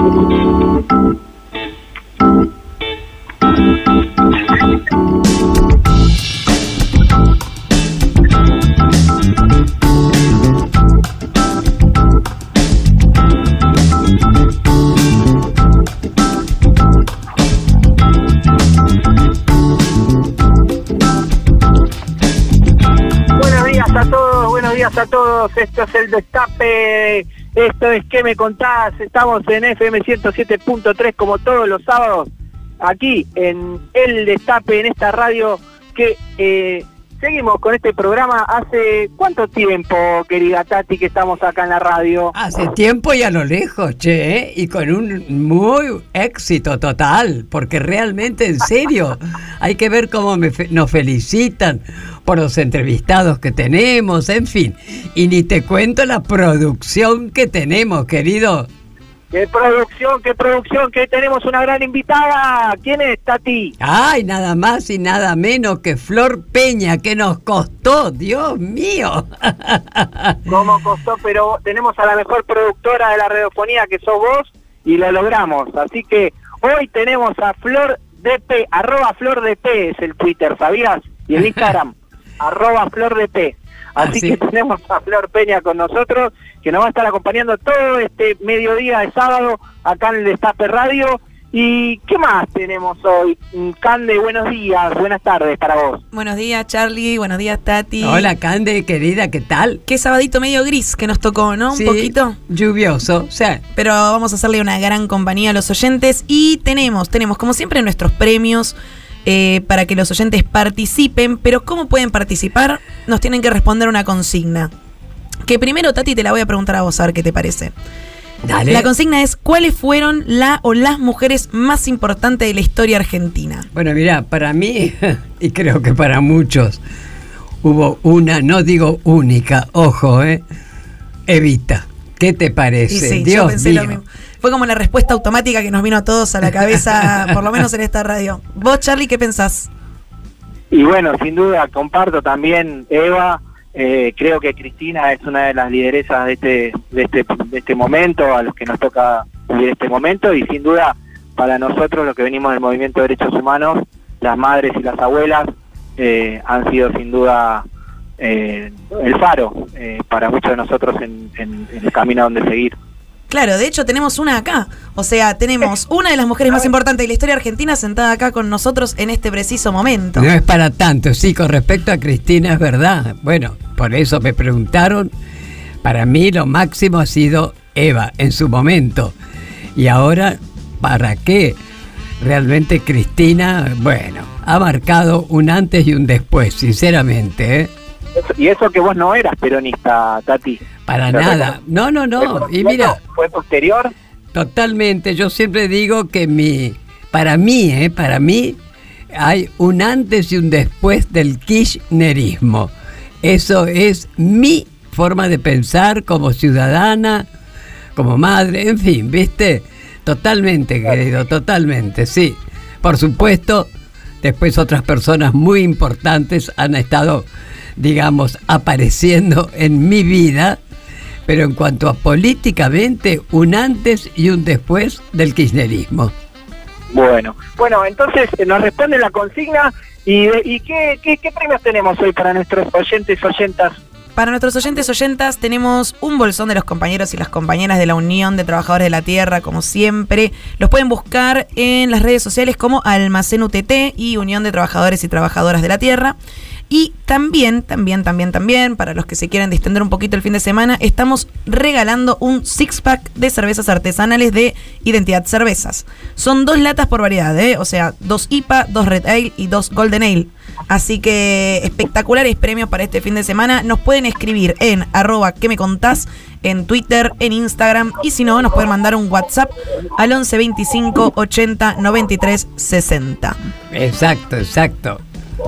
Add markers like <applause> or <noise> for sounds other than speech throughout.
Buenos días a todos, buenos días a todos. Esto es el Destape. Esto es ¿Qué me contás? Estamos en FM 107.3 como todos los sábados. Aquí en El Destape, en esta radio que eh, seguimos con este programa. ¿Hace cuánto tiempo, querida Tati, que estamos acá en la radio? Hace tiempo y a lo lejos, che, ¿eh? y con un muy éxito total, porque realmente, en serio, <laughs> hay que ver cómo me fe- nos felicitan por los entrevistados que tenemos, en fin. Y ni te cuento la producción que tenemos, querido. ¡Qué producción, qué producción! Que tenemos una gran invitada. ¿Quién es, Tati? Ay, nada más y nada menos que Flor Peña, que nos costó, Dios mío. <laughs> ¿Cómo costó? Pero tenemos a la mejor productora de la radiofonía que sos vos y lo logramos. Así que hoy tenemos a Flor DP, arroba Flor DP es el Twitter, ¿sabías? Y el <laughs> Instagram, arroba Flor DP. Así Así. que tenemos a Flor Peña con nosotros, que nos va a estar acompañando todo este mediodía de sábado acá en el Destape Radio. ¿Y qué más tenemos hoy? Mm, Cande, buenos días, buenas tardes para vos. Buenos días, Charlie. Buenos días, Tati. Hola, Cande, querida, ¿qué tal? Qué sabadito medio gris que nos tocó, ¿no? Un Sí, poquito. Lluvioso, o sea, Pero vamos a hacerle una gran compañía a los oyentes. Y tenemos, tenemos, como siempre, nuestros premios eh, para que los oyentes participen. Pero ¿cómo pueden participar? Nos tienen que responder una consigna. Que primero, Tati, te la voy a preguntar a vos, a ver qué te parece. dale. La consigna es, ¿cuáles fueron la o las mujeres más importantes de la historia argentina? Bueno, mira, para mí, <laughs> y creo que para muchos, hubo una, no digo única, ojo, ¿eh? Evita. ¿Qué te Y parece? sí, yo Dios pensé mío. lo mismo. Fue como la respuesta automática que nos vino a todos a la cabeza, <laughs> por lo menos en esta radio. Vos, Charlie, ¿qué pensás? Y bueno, sin duda comparto también Eva. Eh, creo que Cristina es una de las lideresas de este, de este de este momento, a los que nos toca vivir este momento y sin duda para nosotros los que venimos del movimiento de derechos humanos, las madres y las abuelas eh, han sido sin duda eh, el faro eh, para muchos de nosotros en, en- en el camino donde seguir. Claro, de hecho tenemos una acá. O sea, tenemos <laughs> una de las mujeres más importantes de la historia argentina sentada acá con nosotros en este preciso momento. No es para tanto, sí, con respecto a Cristina es verdad. Bueno, por eso me preguntaron. Para mí lo máximo ha sido Eva en su momento. Y ahora, ¿para qué? Realmente Cristina, bueno, ha marcado un antes y un después, sinceramente, ¿eh? Eso- y eso que vos no eras peronista, Tati. Para Pero nada. No, no, no. Y mira, fue posterior. totalmente, yo siempre digo que mi, para mí, ¿eh? Para mí hay un antes y un después del kirchnerismo. Eso es mi forma de pensar como ciudadana, como madre, en fin, ¿viste? Totalmente, querido, totalmente, sí. Por supuesto, después otras personas muy importantes han estado, digamos, apareciendo en mi vida, pero en cuanto a políticamente, un antes y un después del kirchnerismo. Bueno, bueno, entonces eh, nos responde la consigna y, de- y qué, qué, qué premios tenemos hoy para nuestros oyentes oyentas. Para nuestros oyentes oyentas tenemos un bolsón de los compañeros y las compañeras de la Unión de Trabajadores de la Tierra, como siempre. Los pueden buscar en las redes sociales como Almacén UTT y Unión de Trabajadores y Trabajadoras de la Tierra. Y también, también, también, también, para los que se quieran distender un poquito el fin de semana, estamos regalando un six-pack de cervezas artesanales de Identidad Cervezas. Son dos latas por variedad, ¿eh? o sea, dos IPA, dos Red Ale y dos Golden Ale. Así que espectaculares premios para este fin de semana. Nos pueden escribir en arroba que me contás en Twitter, en Instagram y si no, nos pueden mandar un WhatsApp al 11 25 80 93 60. Exacto, exacto.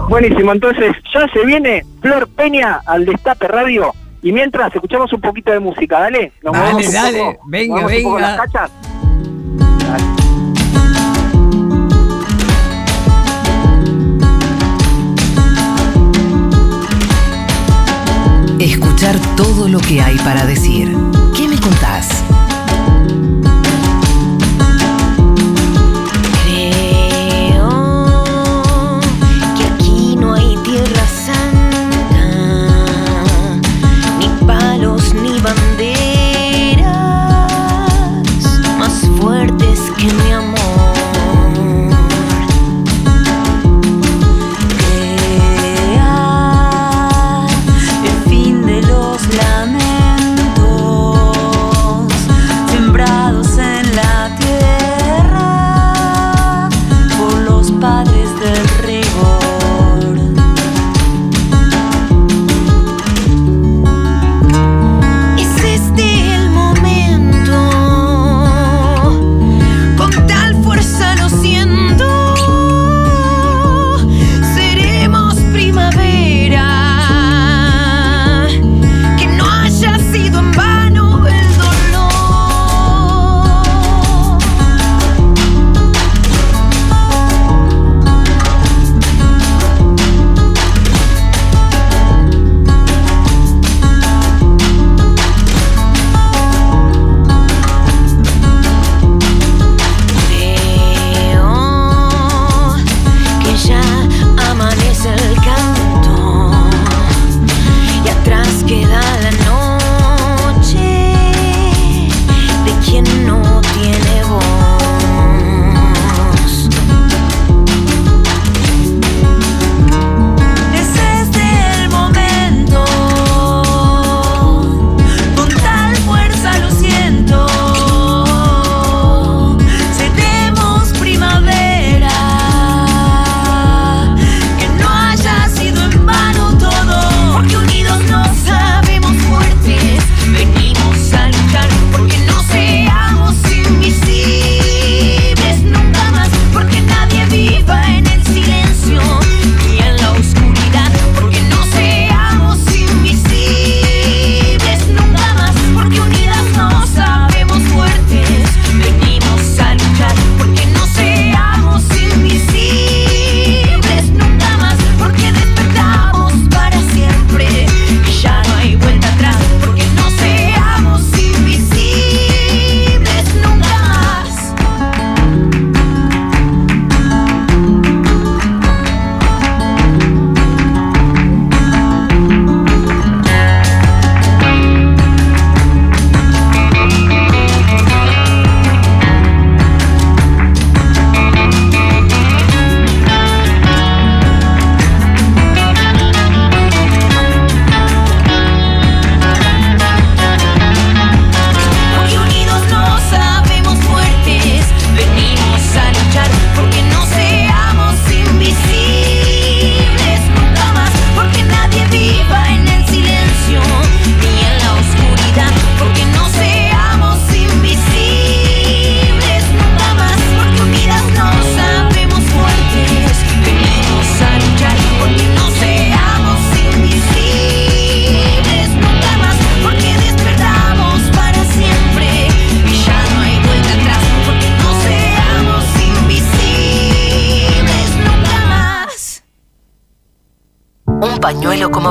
Buenísimo, entonces ya se viene Flor Peña al Destape Radio. Y mientras escuchamos un poquito de música, dale. Nos Dale, dale, poco, venga, venga. las cachas. Escuchar todo lo que hay para decir. ¿Qué me contás?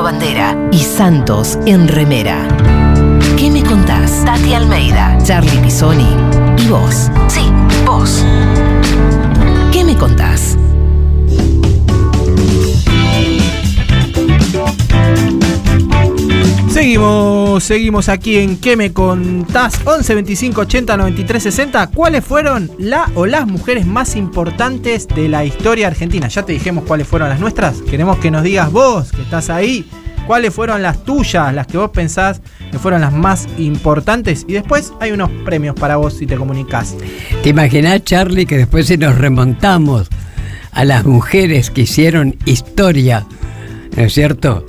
Bandera y Santos en remera. ¿Qué me contás? Tati Almeida, Charlie Pisoni y vos. Sí, vos. ¿Qué me contás? Seguimos, aquí en ¿Qué me contás? 11 25 80 93 60. ¿Cuáles fueron la o las mujeres más importantes de la historia argentina? Ya te dijimos cuáles fueron las nuestras. Queremos que nos digas vos, que estás ahí, cuáles fueron las tuyas, las que vos pensás que fueron las más importantes. Y después hay unos premios para vos si te comunicás. ¿Te imaginás, Charlie, que después si nos remontamos a las mujeres que hicieron historia, ¿no es cierto?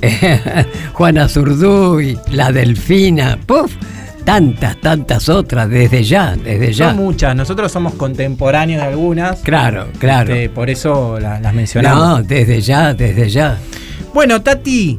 <laughs> Juana Zurduy, la Delfina, puf, tantas, tantas otras, desde ya, desde ya. Son muchas, nosotros somos contemporáneos de algunas. Claro, claro. este, por eso la- las mencionamos. No, desde ya, desde ya. Bueno, Tati,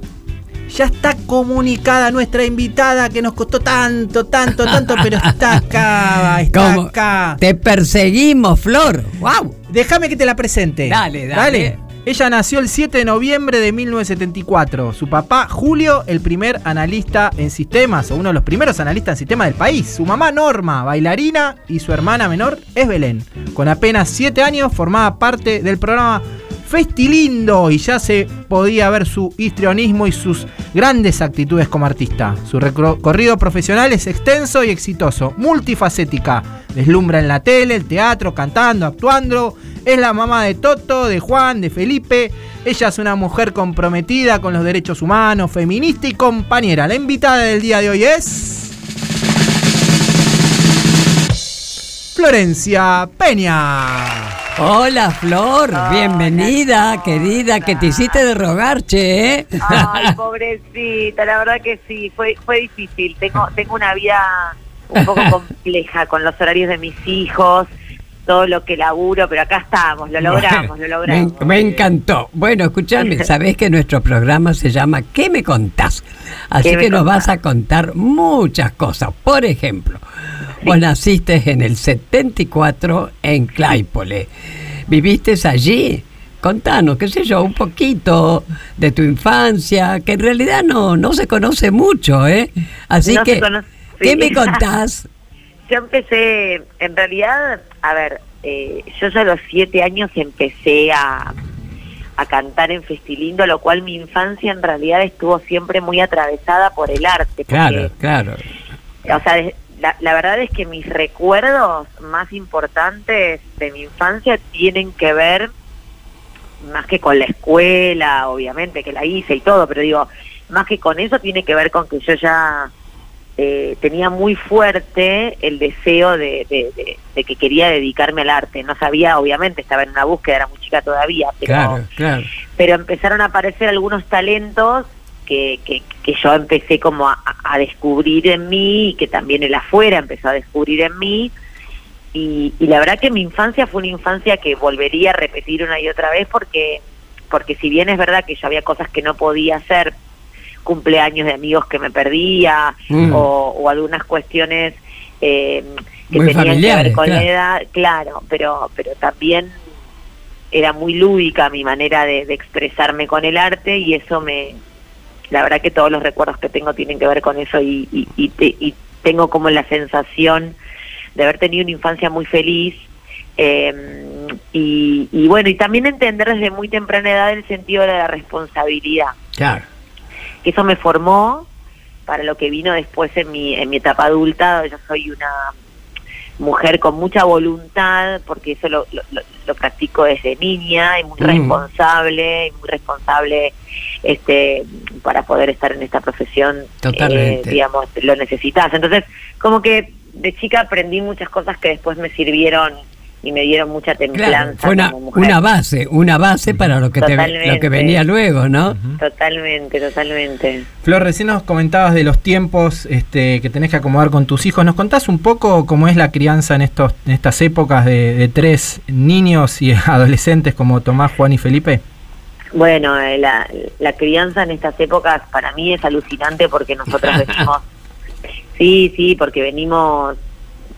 ya está comunicada nuestra invitada que nos costó tanto, tanto, tanto, pero está acá, <laughs> está ¿Cómo? acá. Te perseguimos, Flor. ¡Wow! Déjame que te la presente. Dale, dale. Ella nació el 7 de noviembre de 1974. Su papá, Julio, el primer analista en sistemas, o uno de los primeros analistas en sistemas del país. Su mamá, Norma, bailarina, y su hermana menor es Belén. Con apenas 7 años formaba parte del programa Festilindo y ya se podía ver su histrionismo y sus grandes actitudes como artista. Su recorrido profesional es extenso y exitoso, multifacética. Deslumbra en la tele, el teatro, cantando, actuando. Es la mamá de Toto, de Juan, de Felipe. Ella es una mujer comprometida con los derechos humanos, feminista y compañera. La invitada del día de hoy es... Florencia Peña. Hola, Flor. Bienvenida, querida, que te hiciste de rogar, che, ¿eh? Ay, pobrecita, la verdad que sí, fue fue difícil. Tengo tengo una vida un poco <laughs> compleja con los horarios de mis hijos, todo lo que laburo, pero acá estamos, lo logramos, Bueno, lo logramos. Me, me encantó. Bueno, escúchame, <laughs> sabés que nuestro programa se llama ¿Qué me contás? Así ¿Qué me que nos contás? vas a contar muchas cosas. Por ejemplo, vos naciste en el 74 en Claypole. ¿Viviste allí? Contanos, qué sé yo, un poquito de tu infancia, que en realidad no, no se conoce mucho, ¿eh? Así No que, conoce, ¿qué sí. me <laughs> contás? Yo empecé, en realidad, a ver, eh, yo ya a los siete años empecé a, a cantar en Festilindo, lo cual mi infancia en realidad estuvo siempre muy atravesada por el arte. porque Claro, claro. o sea, la, la verdad es que mis recuerdos más importantes de mi infancia tienen que ver más que con la escuela, obviamente, que la hice y todo, pero digo, más que con eso tiene que ver con que yo ya eh, tenía muy fuerte el deseo de, de- de- de que quería dedicarme al arte. No sabía, obviamente, estaba en una búsqueda, era muy chica todavía, pero Claro, claro. pero empezaron a aparecer algunos talentos que, que, que yo empecé como a, a descubrir en mí y que también el afuera empezó a descubrir en mí. Y, y la verdad que mi infancia fue una infancia que volvería a repetir una y otra vez porque, porque si bien es verdad que yo había cosas que no podía hacer, cumpleaños de amigos que me perdía Mm. o, o algunas cuestiones eh, que Muy tenían que ver con claro. la edad, claro, pero, pero también era muy lúdica mi manera de, de expresarme con el arte y eso me la verdad que todos los recuerdos que tengo tienen que ver con eso y, y, y te- y tengo como la sensación de haber tenido una infancia muy feliz eh, y, y bueno y también entender desde muy temprana edad el sentido de la responsabilidad Claro. Que eso me formó para lo que vino después en mi, en mi etapa adulta. Yo soy una mujer con mucha voluntad, porque eso lo, lo, lo- practico desde niña, y muy Mm. responsable, y muy responsable este para poder estar en esta profesión, Totalmente. eh, digamos, lo necesitas. Entonces, como que de chica aprendí muchas cosas que después me sirvieron y me dieron mucha templanza Claro, fue una, como mujer. una base, una base para lo que, te, lo que venía luego, ¿no? Totalmente, totalmente. Flor, recién nos comentabas de los tiempos este, que tenés que acomodar con tus hijos. ¿Nos contás un poco cómo es la crianza en, estos, en estas épocas de, de tres niños y <laughs> adolescentes como Tomás, Juan y Felipe? Bueno, eh, la, la crianza en estas épocas para mí es alucinante porque nosotros <laughs> venimos, sí, sí, porque venimos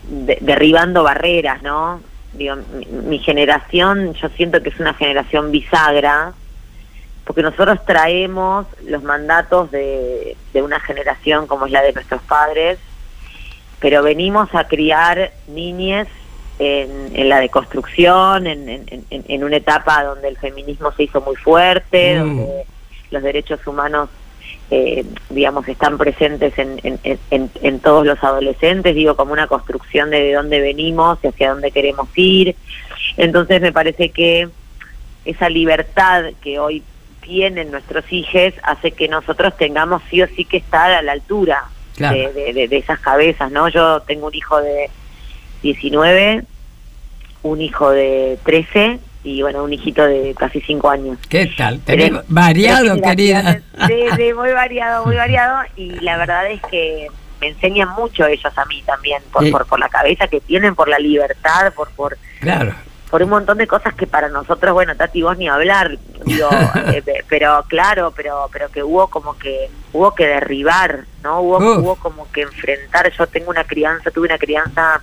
de- derribando barreras, ¿no? Digo, mi, mi generación, yo siento que es una generación bisagra, porque nosotros traemos los mandatos de, de una generación como es la de nuestros padres, pero venimos a criar niñes en, en la deconstrucción, en, en, en- en una etapa donde el feminismo se hizo muy fuerte, Mm. donde los derechos humanos, eh, digamos, están presentes en, en, en- en- todos los adolescentes, digo, como una construcción de, de dónde venimos y hacia dónde queremos ir. Entonces me parece que esa libertad que hoy tienen nuestros hijos hace que nosotros tengamos sí o sí que estar a la altura Claro. de- de- de esas cabezas, ¿no? Yo tengo un hijo de 19, un hijo de 13 y bueno, un hijito de casi cinco años. ¿Qué tal? Variado, querida. sí, muy variado, muy variado. Y la verdad es que me enseñan mucho ellos a mí también, por, Sí. por, por la cabeza que tienen, por la libertad, por, por, Claro. por un montón de cosas que para nosotros, bueno, Tati, vos ni hablar, digo, <laughs> eh, pe- pero claro, pero pero que hubo como que hubo que derribar, ¿no? Hubo, hubo como que enfrentar, yo tengo una crianza, tuve una crianza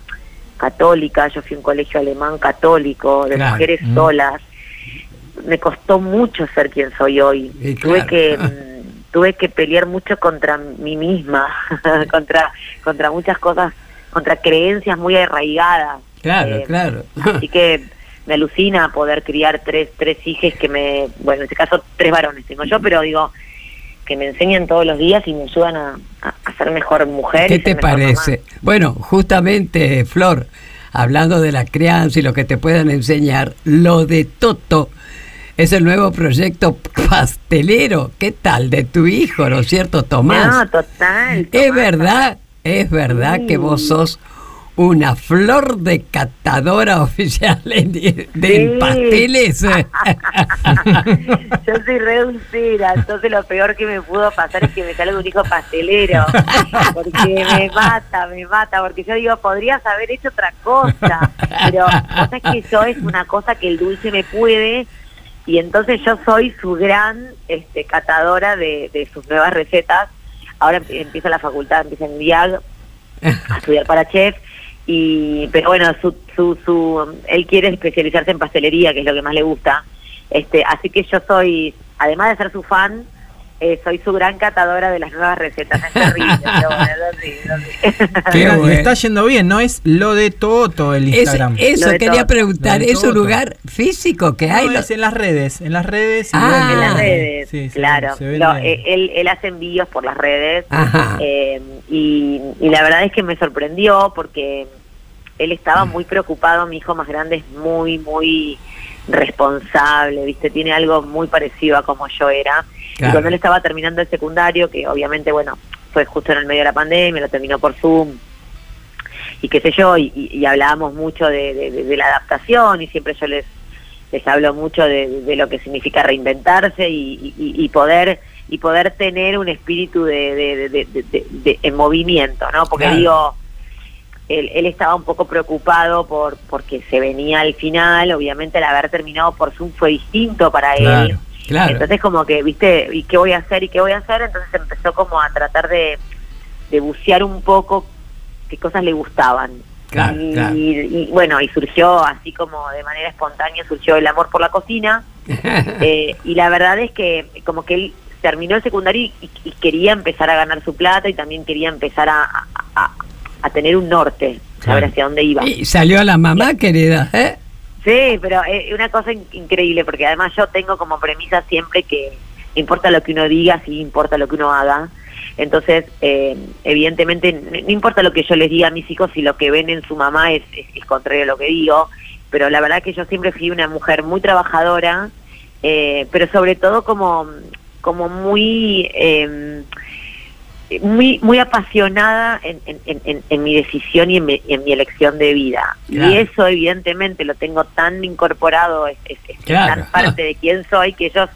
católica, yo fui a un colegio alemán católico, de Claro. mujeres Mm. solas, me costó mucho ser quien soy hoy, Y tuve claro. que <laughs> tuve que pelear mucho contra mí misma, <laughs> contra contra muchas cosas, contra creencias muy arraigadas. Claro, Eh, claro. Así que me alucina poder criar tres, tres hijas que me, bueno, en este caso tres varones tengo yo, pero digo, que me enseñan todos los días y me ayudan a, a- a ser mejor mujer. ¿Qué y te parece? Bueno, justamente, Flor, hablando de la crianza y lo que te puedan enseñar, lo de Toto es el nuevo proyecto pastelero. ¿Qué tal? De tu hijo, ¿no es cierto. Tomás? No, total. es verdad, es verdad Sí. que vos sos una flor de catadora <laughs> oficial de Sí. pasteles. <laughs> Yo soy re dulcera, entonces lo peor que me pudo pasar es que me salga un hijo pastelero, porque me mata, me mata, porque yo digo, podrías haber hecho otra cosa, pero cosa es que eso es una cosa que el dulce me puede, y entonces yo soy su gran este, catadora de, de sus nuevas recetas. Ahora empie- empieza la facultad, empieza en IAG a estudiar para chef y pero bueno su, su, su él quiere especializarse en pastelería que es lo que más le gusta. Este así que yo soy además de ser su fan eh, soy su gran catadora de las nuevas recetas terrible <laughs> pero bueno, bueno. está yendo bien, ¿no? Es lo de Toto el Es- Instagram. eso quería preguntar, ¿es un lugar físico que No, hay? es en las redes, en las redes. y Ah. en las redes sí, claro se vende. No, eh, él él hace envíos por las redes. Eh, y, y la verdad es que me sorprendió porque él estaba muy preocupado, mi hijo más grande es muy, muy responsable, ¿viste? Tiene algo muy parecido a como yo era. Claro. Y cuando él estaba terminando el secundario, que obviamente, bueno, fue justo en el medio de la pandemia, lo terminó por Zoom, y qué sé yo, y, hablábamos mucho de, de- de- de la adaptación y siempre yo les les hablo mucho de, de lo que significa reinventarse y, y- y poder y poder tener un espíritu de, en movimiento, ¿no? Porque Claro. digo, él, él estaba un poco preocupado por porque se venía al final, obviamente el haber terminado por Zoom fue distinto para él. Claro. Entonces como que, viste, ¿y qué voy a hacer? ¿Y qué voy a hacer? Entonces empezó como a tratar de, de bucear un poco qué cosas le gustaban. Claro, y, claro. y bueno, y surgió así como de manera espontánea, surgió el amor por la cocina. <laughs> Eh, y la verdad es que como que él terminó el secundario y, y quería empezar a ganar su plata y también quería empezar a, a- a- a tener un norte, saber Claro. hacia dónde iba. Y salió la mamá, querida, ¿eh? Sí, pero es una cosa in- increíble porque además yo tengo como premisa siempre que importa lo que uno diga, sí importa lo que uno haga. Entonces, eh, evidentemente, no importa lo que yo les diga a mis hijos si lo que ven en su mamá es, es, es contrario a lo que digo, pero la verdad que yo siempre fui una mujer muy trabajadora, eh, pero sobre todo como, como muy... eh, muy muy apasionada en, en, en- en- en mi decisión y en mi, en mi elección de vida. Claro. Y eso evidentemente lo tengo tan incorporado, es, es- es Claro. tan parte de quién soy que ellos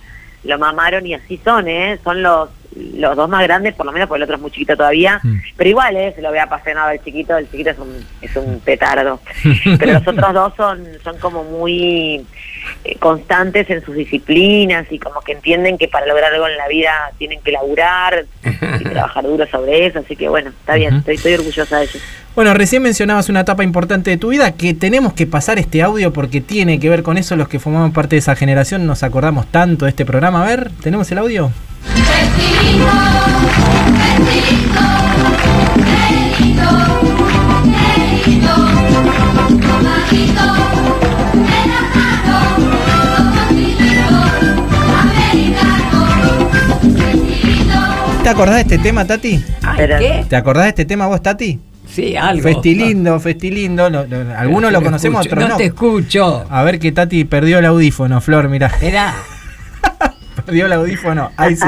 lo mamaron y así son, ¿eh? Son los los dos más grandes, por lo menos porque el otro es muy chiquito todavía, Mm. pero igual, ¿eh? Se lo ve apasionado el chiquito, el chiquito es un, es un petardo. <laughs> pero los otros dos son, son como muy eh, constantes en sus disciplinas y como que entienden que para lograr algo en la vida tienen que laburar y <laughs> trabajar duro sobre eso, así que bueno, está bien, estoy, estoy orgullosa de ellos. Bueno, recién mencionabas una etapa importante de tu vida que tenemos que pasar este audio porque tiene que ver con eso. Los que formamos parte de esa generación nos acordamos tanto de este programa. A ver, ¿tenemos el audio? ¿Te acordás de este tema, Tati? Ay, ¿qué? ¿Te acordás de este tema vos, Tati? Sí, algo. Festilindo, Festilindo. lo- lo- algunos lo conocemos, escucho, otros no. no. te escucho. A ver que Tati perdió el audífono, Flor, mirá. <laughs> Espera. <laughs> Perdió el audífono. Ahí sí,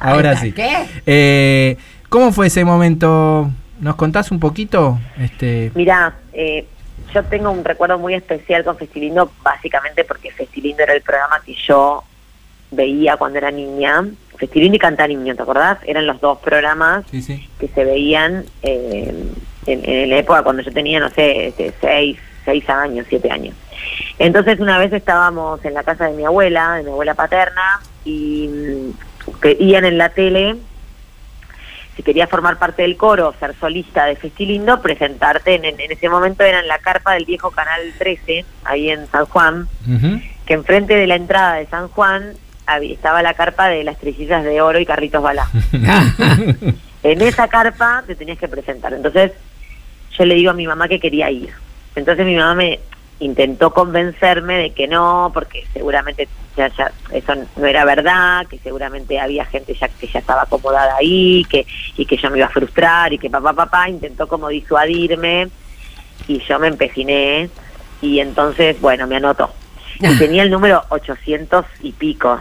ahora sí. ¿Qué? Eh, ¿Cómo fue ese momento? ¿Nos contás un poquito? Este, Mirá, eh, yo tengo un recuerdo muy especial con Festilindo, básicamente porque Festilindo era el programa que yo veía cuando era niña. Festilindo y Cantar Niño, ¿te acordás? Eran los dos programas Sí, sí. que se veían eh, en, en la época cuando yo tenía, no sé, este, seis, seis años, siete años. Entonces una vez estábamos en la casa de mi abuela, de mi abuela paterna, y mm, veían en la tele si querías formar parte del coro, ser solista de Festilindo, presentarte en, en ese momento era en la carpa del viejo Canal 13, ahí en San Juan, que enfrente de la entrada de San Juan estaba la carpa de las trillizas de oro y Carlitos Balá. <laughs> en esa carpa te tenías que presentar. Entonces yo le digo a mi mamá que quería ir. Entonces mi mamá me intentó convencerme de que no, porque seguramente ya, ya eso no era verdad, que seguramente había gente ya que ya estaba acomodada ahí, que y que yo me iba a frustrar y que papá papá intentó como disuadirme y yo me empeciné y entonces bueno me anotó <laughs> y tenía el número 800 y pico.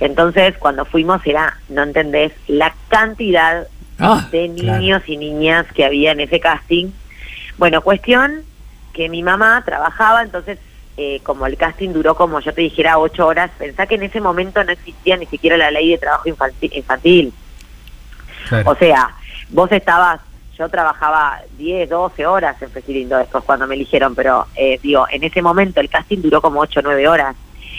Entonces, cuando fuimos era, no entendés, la cantidad Ah, de niños y niñas que había en ese casting. Bueno, cuestión que mi mamá trabajaba, entonces eh, como el casting duró como yo te dijera ocho horas, pensá que en ese momento no existía ni siquiera la ley de trabajo infanti- infantil. Claro. O sea, vos estabas, yo trabajaba 10, 12 horas en Festilindo después cuando me eligieron, pero eh, digo, en ese momento el casting duró como 8 o 9 horas.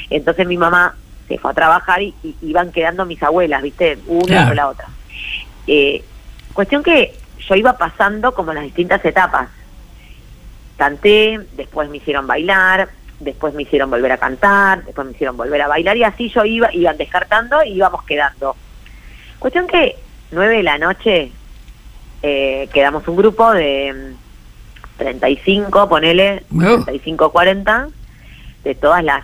Entonces mi mamá se fue a trabajar y, y iban quedando mis abuelas, ¿viste? Una Claro. la otra. Eh, cuestión que yo iba pasando como las distintas etapas. Canté, después me hicieron bailar, después me hicieron volver a cantar, después me hicieron volver a bailar y así yo iba, iban descartando y íbamos quedando. Cuestión que 9 de la noche eh, quedamos un grupo de mm, 35, ponele, Oh. 35, 40, de todas las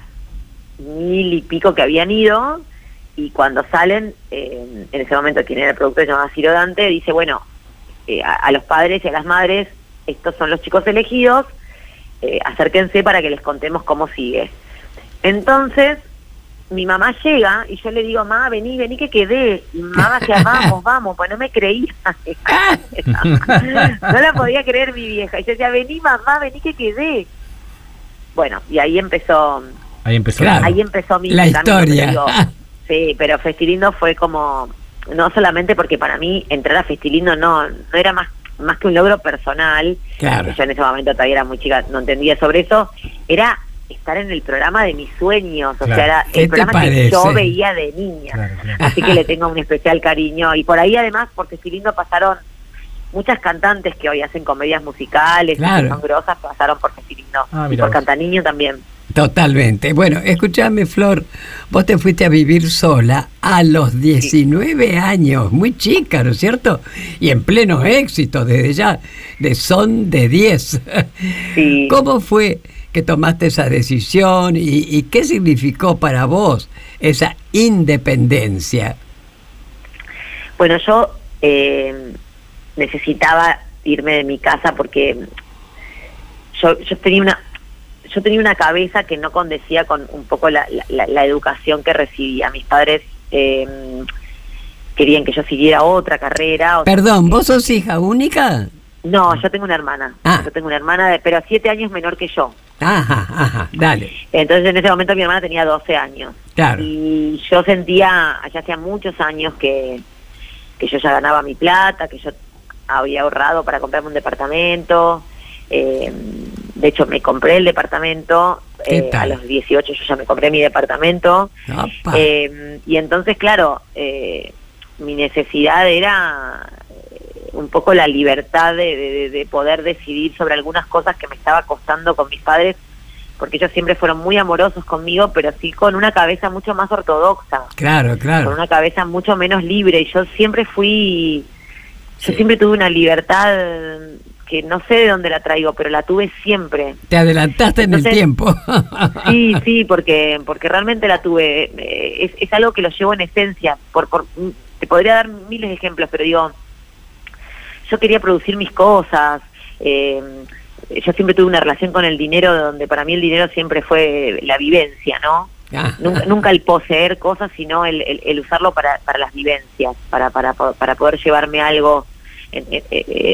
mil y pico que habían ido, y cuando salen, eh, en ese momento quien era el productor, se llamaba Ciro Dante, dice, bueno, eh, a, a los padres y a las madres, estos son los chicos elegidos, eh, acérquense para que les contemos cómo sigue. Entonces, mi mamá llega y yo le digo, mamá, vení, vení que quedé. Y mamá decía, vamos, <laughs> vamos, pues no me creía. <laughs> no la podía creer mi vieja. Y yo decía, vení, mamá, vení que quedé. Bueno, y ahí empezó, Ahí empezó. Claro. ahí empezó mi La historia. digo, <laughs> sí, pero Festilindo fue como, no solamente porque para mí entrar a Festilindo no, no era más más que un logro personal, Claro. yo en ese momento todavía era muy chica, no entendía sobre eso, era estar en el programa de mis sueños, o Claro. sea, era ¿Qué el programa que yo veía de niña. Claro, claro. Así que le tengo un especial cariño. Y por ahí además, por Festilindo pasaron muchas cantantes que hoy hacen comedias musicales, que son grosas, pasaron por Festilindo. Ah, y por. Cantaniño también. Totalmente. Bueno, escúchame, Flor, vos te fuiste a vivir sola a los 19 años, muy chica, ¿no es cierto? Y en pleno éxito, desde ya, de son de 10. Sí. <laughs> ¿Cómo fue que tomaste esa decisión y, y qué significó para vos esa independencia? Bueno, yo eh, necesitaba irme de mi casa porque yo, yo tenía una yo tenía una cabeza que no condecía con un poco la, la- la educación que recibía. Mis padres eh, querían que yo siguiera otra carrera. Perdón, ¿vos sos hija única? No, yo tengo una hermana. Ah. Yo tengo una hermana, de, pero siete años menor que yo. Ajá, ajá, dale. Entonces en ese momento mi hermana tenía 12 años. Claro. Y yo sentía, ya hacía muchos años que, que yo ya ganaba mi plata, que yo había ahorrado para comprarme un departamento. eh, de hecho, me compré el departamento. ¿Qué eh, a los 18 yo ya me compré mi departamento. Eh, y entonces, claro, eh, mi necesidad era eh, un poco la libertad de, de- de poder decidir sobre algunas cosas que me estaba costando con mis padres, porque ellos siempre fueron muy amorosos conmigo, pero sí con una cabeza mucho más ortodoxa, claro, con claro. una cabeza mucho menos libre. Y yo siempre fui, yo Sí. siempre tuve una libertad que no sé de dónde la traigo, pero la tuve siempre. Te adelantaste en el tiempo. <laughs> Sí, sí, porque porque realmente la tuve. Eh, Es, es algo que lo llevo en esencia. Por, por, te podría dar miles de ejemplos, pero digo, yo quería producir mis cosas. eh, yo siempre tuve una relación con el dinero donde para mí el dinero siempre fue la vivencia, ¿no? Ah, Nunca, nunca el poseer cosas, sino el, el- el usarlo para, para las vivencias, para, para, para poder llevarme algo en, en-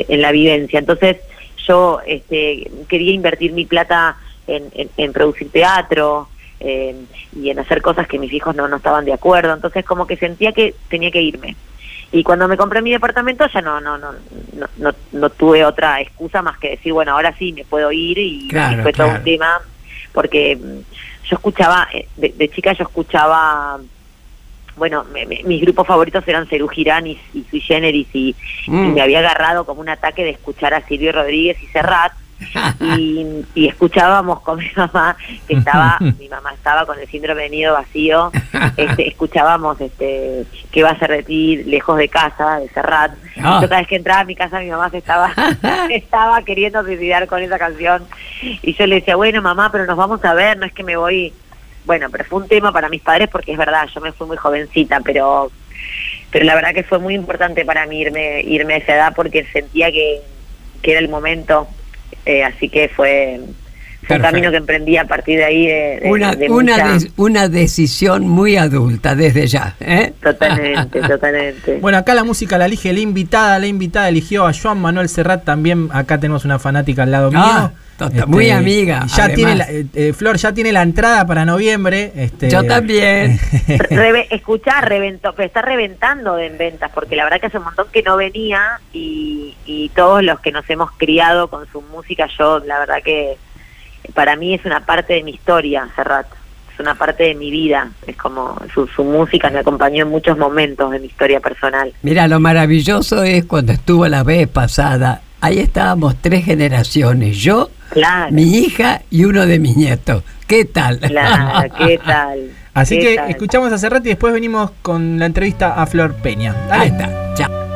en la vivencia. Entonces, yo este, quería invertir mi plata en, producir teatro eh, y en hacer cosas que mis hijos no, no estaban de acuerdo. Entonces como que sentía que tenía que irme. Y cuando me compré mi departamento ya no, no, no, no, no, no tuve otra excusa más que decir, bueno, ahora sí me puedo ir y, Claro, y fue todo un tema porque mm, yo escuchaba, eh, de, de chica yo escuchaba, bueno, me- me- mis grupos favoritos eran Cerú Girán y, y Sui Generis y, y Mm. me había agarrado como un ataque de escuchar a Silvio Rodríguez y Serrat <laughs> y, y escuchábamos con mi mamá que estaba <laughs> mi mamá estaba con el síndrome de nido vacío este, escuchábamos este qué va a ser de ti lejos de casa de Serrat Ah. yo cada vez que entraba a mi casa mi mamá se estaba <laughs> estaba queriendo suicidar con esa canción y yo le decía bueno mamá pero nos vamos a ver no es que me voy bueno pero fue un tema para mis padres porque es verdad yo me fui muy jovencita pero pero la verdad que fue muy importante para mí irme irme a esa edad porque sentía que, que era el momento eh, así que fue, fue un camino que emprendí a partir de ahí de, de- Una, de una, mucha- des- una decisión muy adulta desde ya. ¿eh? totalmente <laughs> totalmente Bueno, acá la música la elige la invitada. La invitada eligió a Joan Manuel Serrat. También acá tenemos una fanática al lado mío. Ah, tota- muy amiga, Ya además. tiene la, eh, eh, Flor ya tiene la entrada para noviembre. Este, Yo también. <laughs> Reve- escuchá, reventó, pero está reventando en ventas, porque la verdad que hace un montón que no venía y, y todos los que nos hemos criado con su música, yo la verdad que para mí es una parte de mi historia, Serrat, es una parte de mi vida, es como su, su música me acompañó en muchos momentos de mi historia personal. Mira, lo maravilloso es cuando estuvo la vez pasada. Ahí estábamos tres generaciones. Yo, Claro, mi hija y uno de mis nietos. ¿Qué tal? claro, ¿qué <laughs> tal? Así ¿Qué que tal? escuchamos a Serrat y después venimos con la entrevista a Flor Peña. Dale. Ahí está. Chao.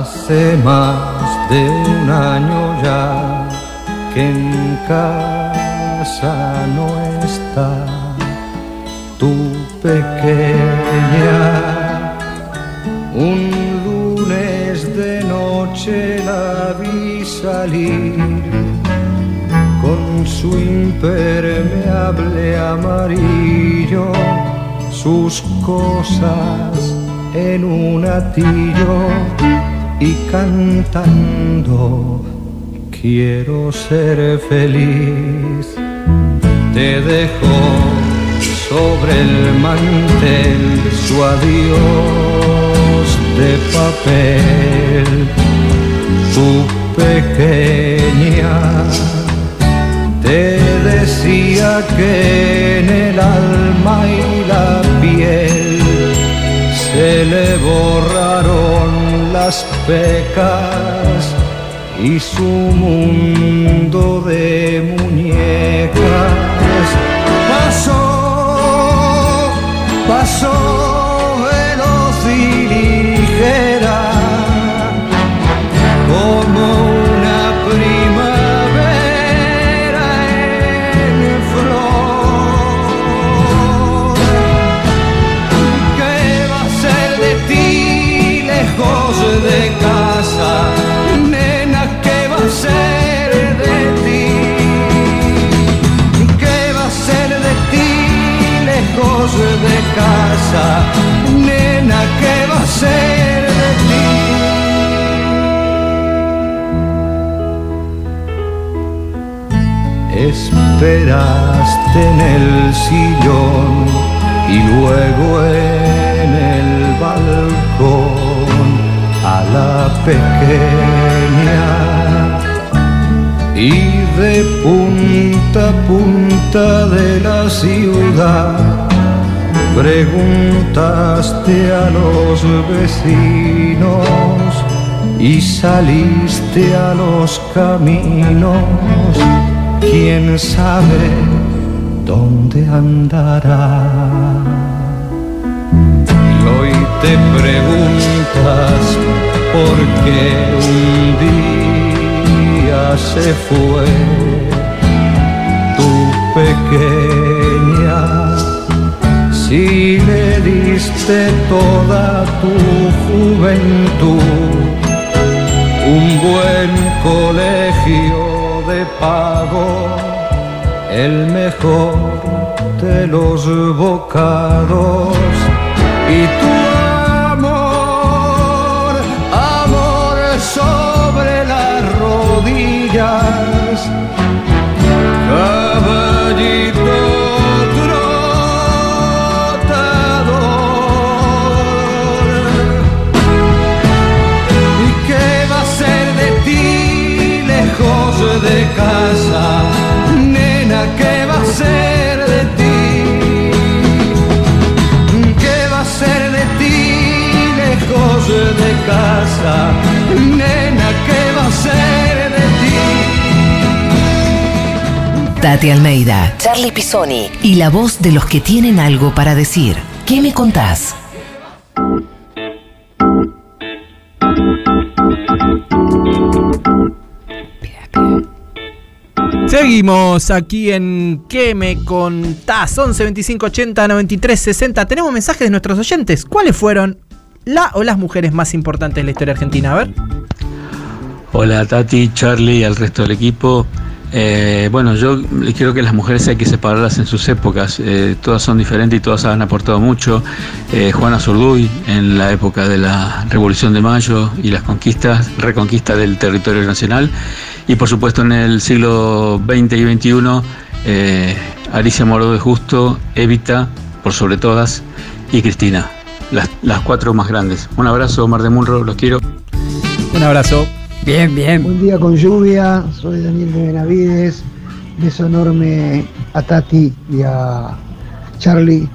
Hace más de un año ya que en casa no está tu pequeña. Un lunes de noche la vi salir con su impermeable amarillo, sus cosas en un atillo y cantando quiero ser feliz. Te dejo sobre el mantel su adiós de papel, tu pequeña te decía que en el alma y la piel se le borraron las pecas y su mundo de muñecas. Pasó, pasó Nena, ¿qué va a ser de ti? ¿Qué va a ser de ti lejos de casa? Nena, ¿qué va a ser de ti? Esperaste en el sillón y luego en el balcón pequeña y de punta a punta de la ciudad preguntaste a los vecinos y saliste a los caminos. Quién sabe dónde andará. Y hoy te preguntas por qué un día se fue tu pequeña. Si le diste toda tu juventud, un buen colegio de pago, el mejor de los bocados y tu casa? Nena, ¿qué va a ser de ti? Tati Almeida, Charlie Pisoni y la voz de los que tienen algo para decir. ¿Qué me contás? Seguimos aquí en ¿Qué me contás? 11 25 80 93 60. Tenemos mensajes de nuestros oyentes. ¿Cuáles fueron la o las mujeres más importantes de la historia argentina? A ver. Hola Tati, Charlie y al resto del equipo. Eh, bueno, yo creo que las mujeres hay que separarlas en sus épocas. Eh, todas son diferentes y todas han aportado mucho. Eh, Juana Zurduy en la época de la Revolución de Mayo y las conquistas, reconquista del territorio nacional. Y por supuesto en el siglo XX y XXI, Alicia Moro de Justo, Evita, por sobre todas, y Cristina. Las, las cuatro más grandes. Un abrazo, Mar de Munro, los quiero. Un abrazo. Bien, bien. Buen día con lluvia, soy Daniel de Benavides, beso enorme a Tati y a Charlie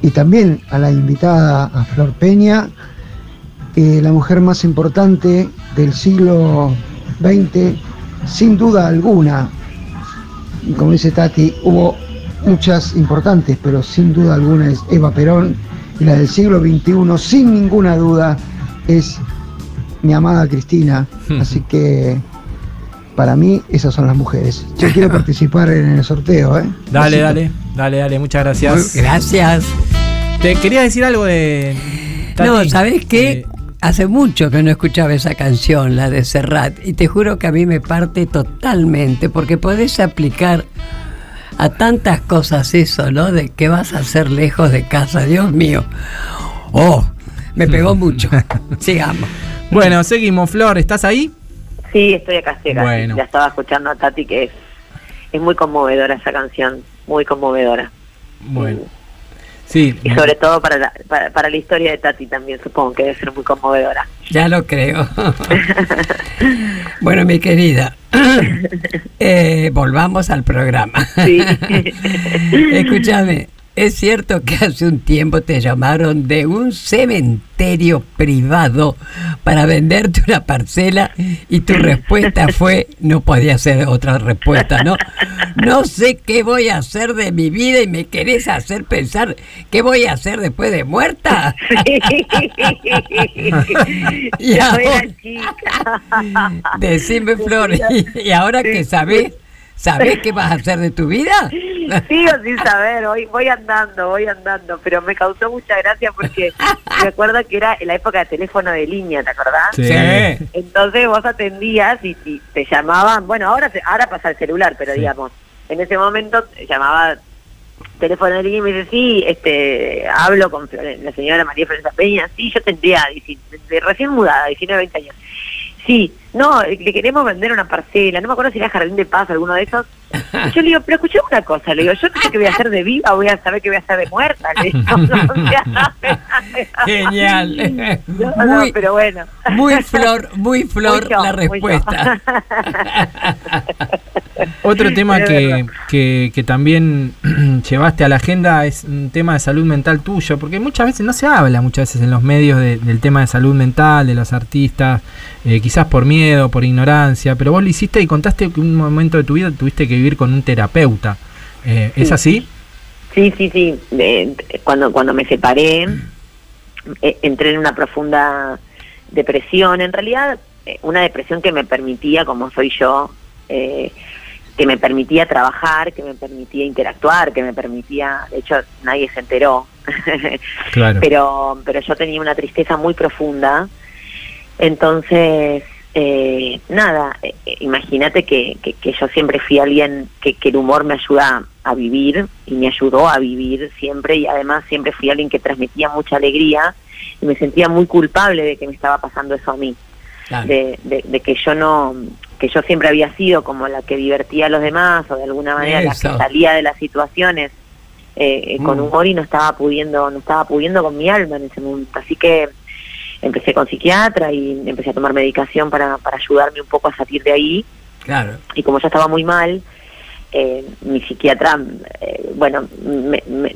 y también a la invitada a Flor Peña, eh, la mujer más importante del siglo XX, sin duda alguna. Y Como dice Tati, hubo muchas importantes, pero sin duda alguna es Eva Perón y la del siglo XXI, sin ninguna duda, es mi amada Cristina. <laughs> Así que para mí esas son las mujeres. Yo quiero <laughs> participar en el sorteo, ¿eh? Dale, Besito. dale, dale, dale. Muchas gracias. Muy- Gracias. Te quería decir algo de. No, ¿sabes qué? eh, Hace mucho que no escuchaba esa canción, la de Serrat, y te juro que a mí me parte totalmente, porque podés aplicar a tantas cosas eso, ¿no? De que vas a hacer lejos de casa, Dios mío. Oh, me pegó <laughs> mucho. Sigamos. bueno, seguimos. Flor, ¿estás ahí? Sí, estoy acá, estoy acá. Bueno. Ya estaba escuchando a Tati que es, es muy conmovedora esa canción, muy conmovedora. Bueno. Sí. Y <laughs> sobre todo para la, para, para la historia de Tati también, supongo que debe ser muy conmovedora. Ya lo creo. <laughs> bueno, mi querida, <laughs> eh, volvamos al programa. Sí. <laughs> Escúchame, ¿es cierto que hace un tiempo te llamaron de un cementerio privado para venderte una parcela y tu respuesta <laughs> fue, no podía ser otra respuesta, ¿no? No sé qué voy a hacer de mi vida y me querés hacer pensar qué voy a hacer después de muerta. Y ahora- chica. Decime, Flor, y, y ahora que sabés, ¿sabés qué vas a hacer de tu vida? <laughs> Sigo sin saber, voy, voy andando, voy andando, pero me causó mucha gracia porque <laughs> me acuerdo que era en la época de teléfono de línea, ¿te acordás? Sí. Entonces vos atendías y, y te llamaban, bueno, ahora ahora pasa el celular, pero Sí. digamos, en ese momento te llamaba teléfono de línea y me dice, sí, este, hablo con la señora María Florencia Peña, sí, yo tendría, 19 de- recién mudada, 19, 20 años. Sí, no, le queremos vender una parcela, no me acuerdo si era Jardín de Paz, alguno de esos. Y <laughs> yo le digo, pero escuché una cosa, le digo, yo no sé qué voy a hacer de viva, voy a saber qué voy a hacer de muerta. Le digo, Genial. <laughs> No, no, <laughs> Muy, pero bueno. muy flor, muy flor Muy yo, la respuesta. Otro tema que, que, que también <clears throat> llevaste a la agenda es un tema de salud mental tuyo, porque muchas veces no se habla, muchas veces en los medios de- del tema de salud mental, de los artistas, eh, quizás por miedo, por ignorancia, pero vos lo hiciste y contaste que un momento de tu vida tuviste que vivir con un terapeuta. Eh, ¿Es Sí. así? Sí, sí, sí. Eh, cuando, cuando me separé, eh, entré en una profunda depresión. En realidad, eh, una depresión que me permitía, como soy yo, que me permitía trabajar, que me permitía interactuar, que me permitía, de hecho, nadie se enteró Claro. <laughs> pero, pero yo tenía una tristeza muy profunda. Entonces, eh, nada, eh, eh, imagínate que, que, que yo siempre fui alguien que, que el humor me ayuda a vivir y me ayudó a vivir siempre y además siempre fui alguien que transmitía mucha alegría y me sentía muy culpable de que me estaba pasando eso a mí Claro. de, de, de que yo no que yo siempre había sido como la que divertía a los demás o de alguna manera la que salía de las situaciones eh, eh, con Mm. humor y no estaba pudiendo no estaba pudiendo con mi alma en ese momento así que empecé con psiquiatra y empecé a tomar medicación para, para ayudarme un poco a salir de ahí Claro. y como ya estaba muy mal, eh, mi psiquiatra, eh, bueno,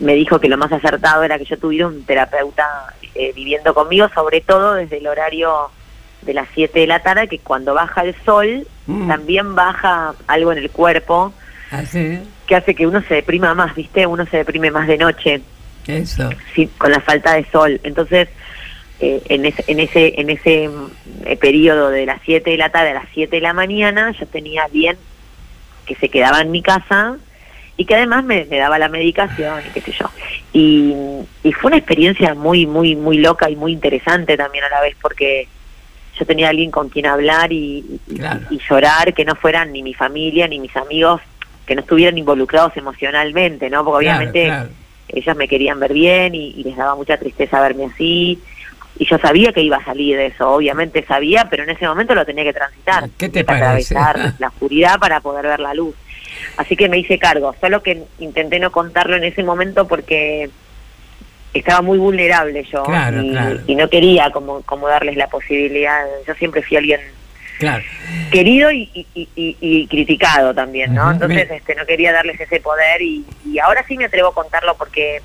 me, dijo que lo más acertado era que yo tuviera un terapeuta eh, viviendo conmigo, sobre todo desde el horario de las 7 de la tarde, que cuando baja el sol Mm. también baja algo en el cuerpo Así, que hace que uno se deprima más, ¿viste? Uno se deprime más de noche eso. sí, con la falta de sol. Entonces, eh, en ese, en ese, en ese eh, periodo de las 7 de la tarde a las 7 de la mañana, yo tenía bien que se quedaba en mi casa y que además me, me daba la medicación y qué sé yo. Y, y fue una experiencia muy, muy, muy loca y muy interesante también a la vez porque yo tenía alguien con quien hablar y, y- Claro. y llorar, que no fueran ni mi familia ni mis amigos, que no estuvieran involucrados emocionalmente, ¿no? Porque Claro, obviamente claro. ellas me querían ver bien y, y les daba mucha tristeza verme así. Y yo sabía que iba a salir de eso, obviamente sabía, pero en ese momento lo tenía que transitar. ¿Qué te parece? atravesar <laughs> la oscuridad para poder ver la luz. Así que me hice cargo, solo que intenté no contarlo en ese momento porque estaba muy vulnerable yo Claro, y, claro. y no quería como, como darles la posibilidad. Yo siempre fui alguien Claro. querido y, y- y- y- y criticado también, ¿no? Entonces, este, no quería darles ese poder y, y ahora sí me atrevo a contarlo porque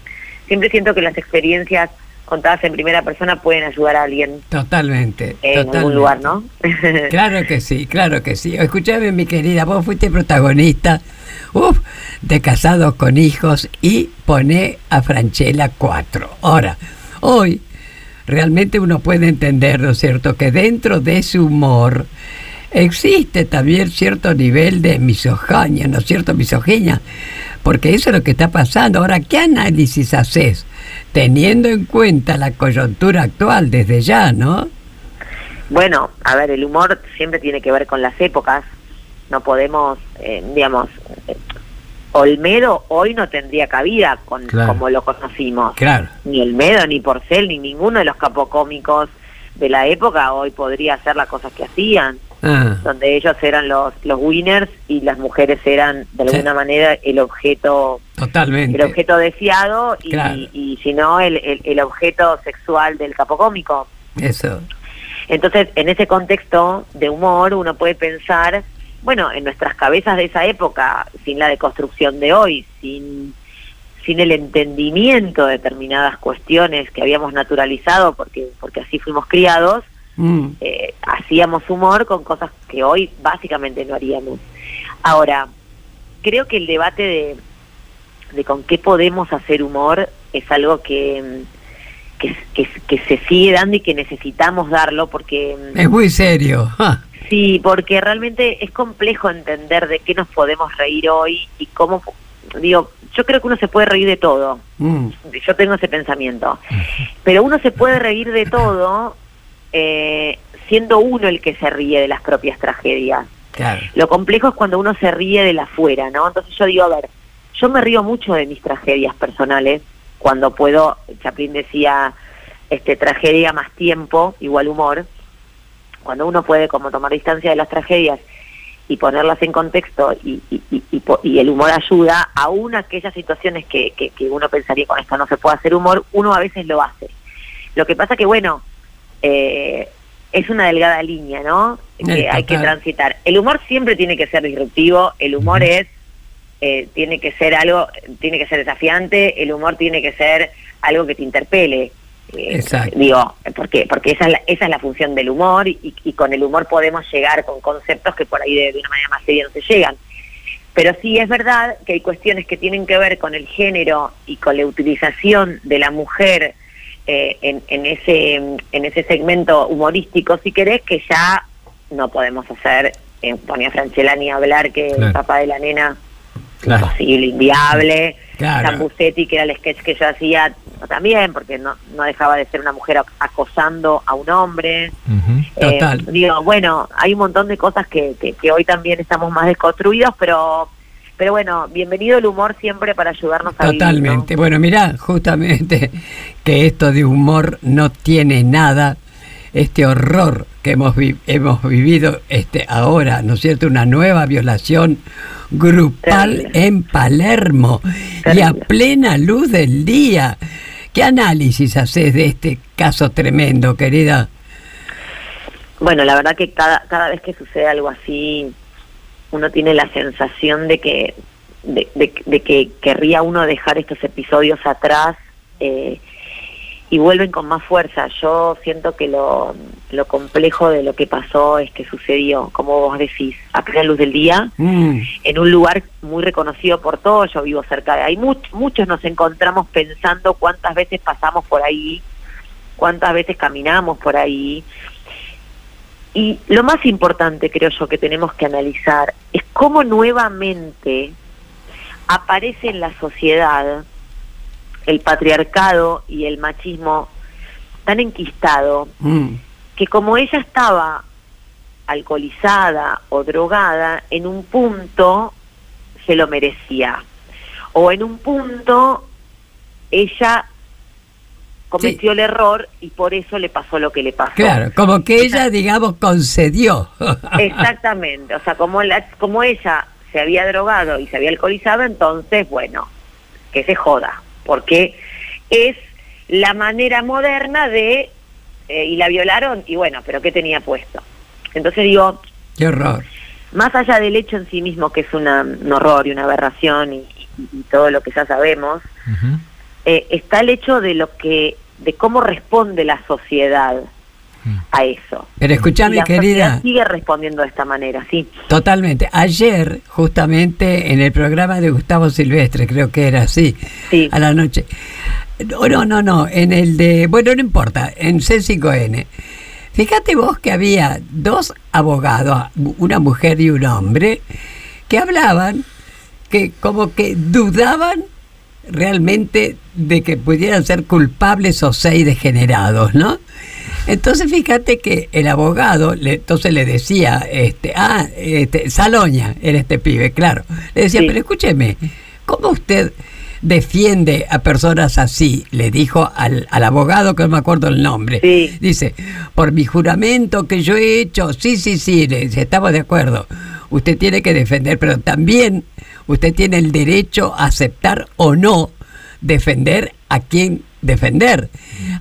siempre siento que las experiencias contadas en primera persona pueden ayudar a alguien Totalmente. en totalmente. algún lugar, ¿no? <laughs> Claro que sí, claro que sí. Escúchame, mi querida, vos fuiste protagonista uf, de Casados con Hijos y pone a Franchella 4. Ahora, hoy realmente uno puede entender, ¿no es cierto?, que dentro de ese humor existe también cierto nivel de misoginia, ¿no es cierto?, misoginia, porque eso es lo que está pasando. Ahora, ¿qué análisis haces teniendo en cuenta la coyuntura actual desde ya, no? Bueno, a ver, el humor siempre tiene que ver con las épocas. No podemos, eh, digamos, eh, Olmedo hoy no tendría cabida con Claro. como lo conocimos. Claro. Ni Olmedo, ni Porcel, ni ninguno de los capocómicos de la época hoy podría hacer las cosas que hacían, Ah. donde ellos eran los, los winners y las mujeres eran de Sí. alguna manera el objeto Totalmente. el objeto deseado y, Claro. y, y si no el, el, el objeto sexual del capocómico. Eso. Entonces, en ese contexto de humor, uno puede pensar, bueno, en nuestras cabezas de esa época, sin la deconstrucción de hoy, sin, sin el entendimiento de determinadas cuestiones que habíamos naturalizado porque, porque así fuimos criados, Mm. eh, hacíamos humor con cosas que hoy básicamente no haríamos. Ahora, creo que el debate de, de con qué podemos hacer humor es algo que, que, que, que se sigue dando y que necesitamos darlo porque mm, Es muy serio. Ah, sí, porque realmente es complejo entender de qué nos podemos reír hoy y cómo digo, yo creo que uno se puede reír de todo. mm, Yo tengo ese pensamiento. <laughs> Pero uno se puede reír de todo eh, siendo uno el que se ríe de las propias tragedias. claro. Lo complejo es cuando uno se ríe de la afuera, ¿no? Entonces yo digo, a ver, yo me río mucho de mis tragedias personales cuando puedo, Chaplin decía, este tragedia más tiempo, igual humor, cuando uno puede como tomar distancia de las tragedias y ponerlas en contexto y, y, y- y el humor ayuda, aún aquellas situaciones que, que, que uno pensaría con esto no se puede hacer humor, uno a veces lo hace. Lo que pasa que, bueno, eh, es una delgada línea, ¿no? Que hay que transitar. El humor siempre tiene que ser disruptivo, el humor es, eh, tiene que ser algo, tiene que ser desafiante, el humor tiene que ser algo que te interpele. Eh, Exacto. Digo, porque porque esa es la, esa es la función del humor y, y con el humor podemos llegar con conceptos que por ahí de, de una manera más seria no se llegan. Pero sí es verdad que hay cuestiones que tienen que ver con el género y con la utilización de la mujer eh, en, en ese en ese segmento humorístico, si querés, que ya no podemos hacer. Eh, ponía Franchella ni hablar que el Claro. papá de la nena Claro. imposible, inviable. Claro. Zambucetti, que era el sketch que yo hacía, también, porque no, no dejaba de ser una mujer ac- acosando a un hombre. Eh, Total. digo, bueno, hay un montón de cosas que, que, que hoy también estamos más desconstruidos, pero pero bueno, bienvenido el humor siempre para ayudarnos a vivir, ¿no? Totalmente. Bueno, mirá, justamente que esto de humor no tiene nada, este horror que hemos, vi- hemos vivido este ahora, ¿no es cierto? Una nueva violación grupal Terrible. en Palermo y a plena luz del día. ¿Qué análisis haces de este caso tremendo, querida? Bueno, la verdad que cada, cada vez que sucede algo así, uno tiene la sensación de que, de, de- de que querría uno dejar estos episodios atrás eh, y vuelven con más fuerza. Yo siento que lo, lo complejo de lo que pasó es que sucedió, como vos decís, a plena luz del día, Mm, en un lugar muy reconocido por todos, yo vivo cerca de ahí, Much- muchos nos encontramos pensando cuántas veces pasamos por ahí, cuántas veces caminamos por ahí. Y lo más importante, creo yo, que tenemos que analizar es cómo nuevamente aparece en la sociedad el patriarcado y el machismo tan enquistado mm. que como ella estaba alcoholizada o drogada, en un punto se lo merecía. O en un punto ella cometió el error y por eso le pasó lo que le pasó. Claro, como que ella, digamos, concedió. <laughs> Exactamente, o sea, como, la, como ella se había drogado y se había alcoholizado, entonces, bueno, que se joda, porque es la manera moderna de, eh, y la violaron, y bueno, pero ¿qué tenía puesto? Entonces digo, Qué horror. más allá del hecho en sí mismo, que es una- un horror y una aberración y, y- y todo lo que ya sabemos, eh, está el hecho de lo que, de cómo responde la sociedad a eso. Pero Y escúchame, la querida. sigue respondiendo de esta manera, sí. Totalmente. Ayer, justamente en el programa de Gustavo Silvestre, creo que era así, a la noche. No, no, no, no, en el de, bueno, no importa, en C5N. Fíjate vos que había dos abogados, una mujer y un hombre, que hablaban, que como que dudaban realmente de que pudieran ser culpables o seis degenerados, ¿no? Entonces fíjate que el abogado le, entonces le decía, este, ah, este, Saloña era este pibe, claro. Le decía, pero escúcheme, ¿cómo usted defiende a personas así? Le dijo al, al abogado, que no me acuerdo el nombre. Dice, por mi juramento que yo he hecho, sí, sí, sí, le dice, estamos de acuerdo. Usted tiene que defender, pero también usted tiene el derecho a aceptar o no defender a quien defender.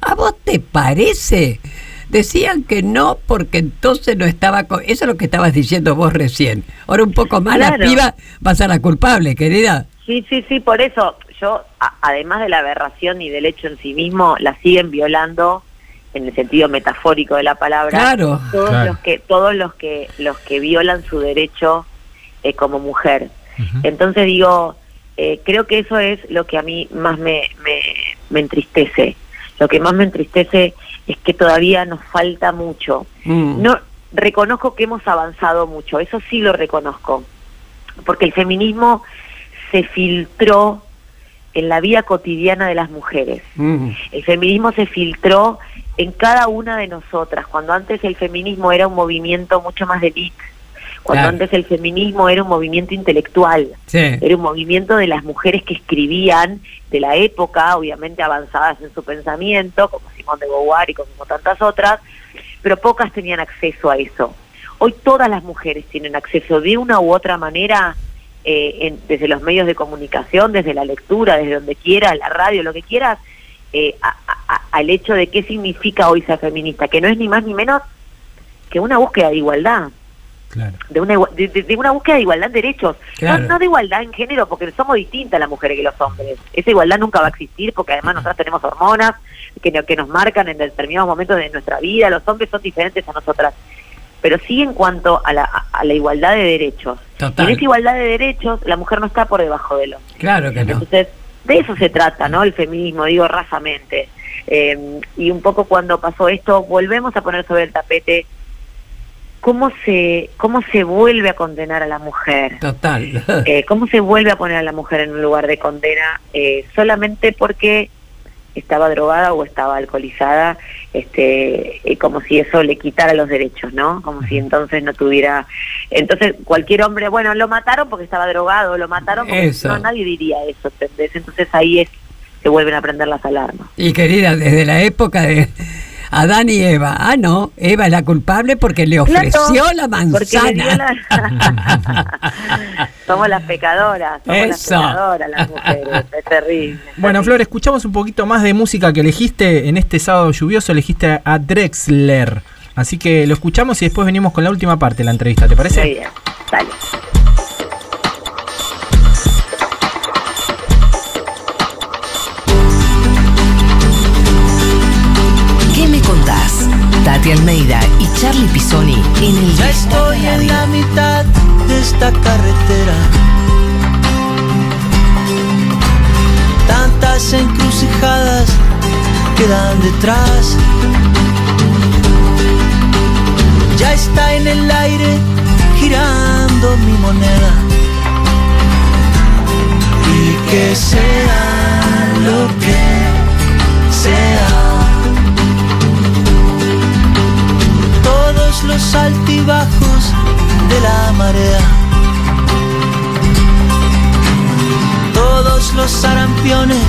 ¿A vos te parece? Decían que no porque entonces no estaba... con- Eso es lo que estabas diciendo vos recién. Ahora un poco más la piba va a ser la culpable, querida. Sí, sí, sí, por eso yo, a- además de la aberración y del hecho en sí mismo, la siguen violando en el sentido metafórico de la palabra. Claro. Todos Claro. los que todos los que los que violan su derecho eh, como mujer. Entonces digo, eh, creo que eso es lo que a mí más me, me, me entristece. Lo que más me entristece es que todavía nos falta mucho. Mm. No reconozco que hemos avanzado mucho, eso sí lo reconozco, porque el feminismo se filtró en la vida cotidiana de las mujeres. Mm. El feminismo se filtró en cada una de nosotras, cuando antes el feminismo era un movimiento mucho más de elite, cuando Claro. antes el feminismo era un movimiento intelectual, Sí. era un movimiento de las mujeres que escribían de la época, obviamente avanzadas en su pensamiento, como Simone de Beauvoir y como tantas otras, pero pocas tenían acceso a eso. Hoy todas las mujeres tienen acceso de una u otra manera, eh, en- desde los medios de comunicación, desde la lectura, desde donde quieras, la radio, lo que quieras, eh, a- a- a- al hecho de qué significa hoy ser feminista, que no es ni más ni menos que una búsqueda de igualdad de una, de, de- de una búsqueda de igualdad de derechos, Claro. no, no de igualdad en género, porque somos distintas las mujeres que los hombres. Esa igualdad nunca va a existir porque además nosotras tenemos hormonas que, que nos marcan en determinados momentos de nuestra vida, los hombres son diferentes a nosotras. Pero sí en cuanto a la, a- la igualdad de derechos. Total. En esa igualdad de derechos, la mujer no está por debajo del hombre. Claro que no. Entonces, de eso se trata, ¿no? El feminismo, digo rasamente. Eh, y un poco cuando pasó esto, volvemos a poner sobre el tapete cómo se, cómo se vuelve a condenar a la mujer. Total. Eh, cómo se vuelve a poner a la mujer en un lugar de condena eh, solamente porque estaba drogada o estaba alcoholizada, este, y como si eso le quitara los derechos, ¿no? Como si entonces no tuviera, entonces cualquier hombre, bueno, lo mataron porque estaba drogado, lo mataron porque Eso. no, nadie diría eso, ¿entendés? Entonces ahí es se vuelven a prender las alarmas. Y querida, desde la época de Adán y Eva. Ah, no, Eva es la culpable porque le ofreció Claro, la porque le dio manzana. la- <laughs> <laughs> somos las pecadoras, somos las Eso. pecadoras las mujeres, es terrible. Bueno, Flor, escuchamos un poquito más de música que elegiste en este sábado lluvioso. Elegiste a Drexler. Así que lo escuchamos y después venimos con la última parte de la entrevista, ¿te parece? Muy bien, dale. Almeida y Charlie Pisoni en el Ya estoy en la mitad de esta carretera. Tantas encrucijadas quedan detrás. Ya está en el aire girando mi moneda. Y que sea lo que sea. Todos los altibajos de la marea. Todos los sarampiones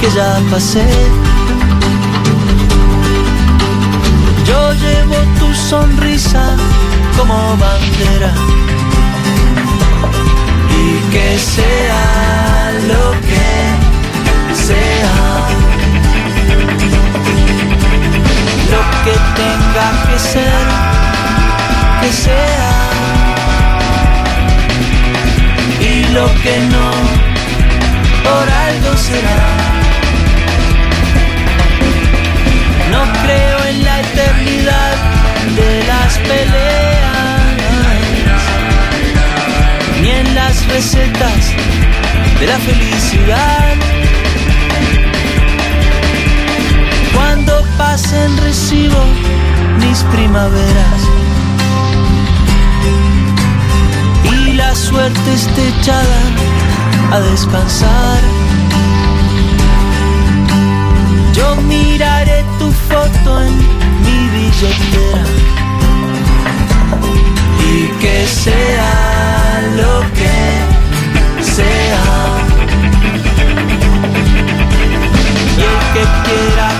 que ya pasé. Yo llevo tu sonrisa como bandera. Y que sea lo que que tenga que ser, que sea. Y lo que no, por algo será. No creo en la eternidad de las peleas, ni en las recetas de la felicidad. Cuando pasen recibo mis primaveras y la suerte esté echada a descansar. Yo miraré tu foto en mi billetera y que sea lo que sea. Y el que quiera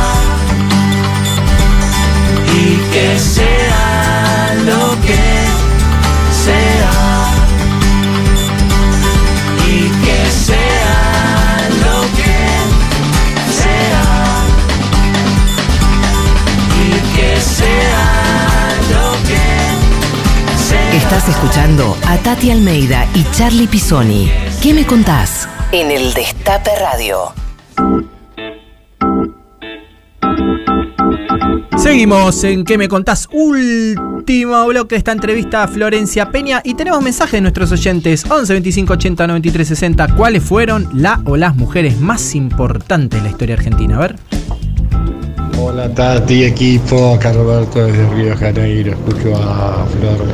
Que sea lo que sea. Y que sea lo que sea. Y que sea lo que sea. Estás escuchando a Tati Almeida y Charlie Pisoni. ¿Qué me contás? En el Destape Radio. Seguimos en ¿Qué me contás? Último bloque de esta entrevista a Florencia Peña y tenemos mensajes de nuestros oyentes 11 25 80 93 60. ¿Cuáles fueron la o las mujeres más importantes de la historia argentina? A ver. Hola Tati, equipo, acá Roberto desde Río de Janeiro, escucho a Flor.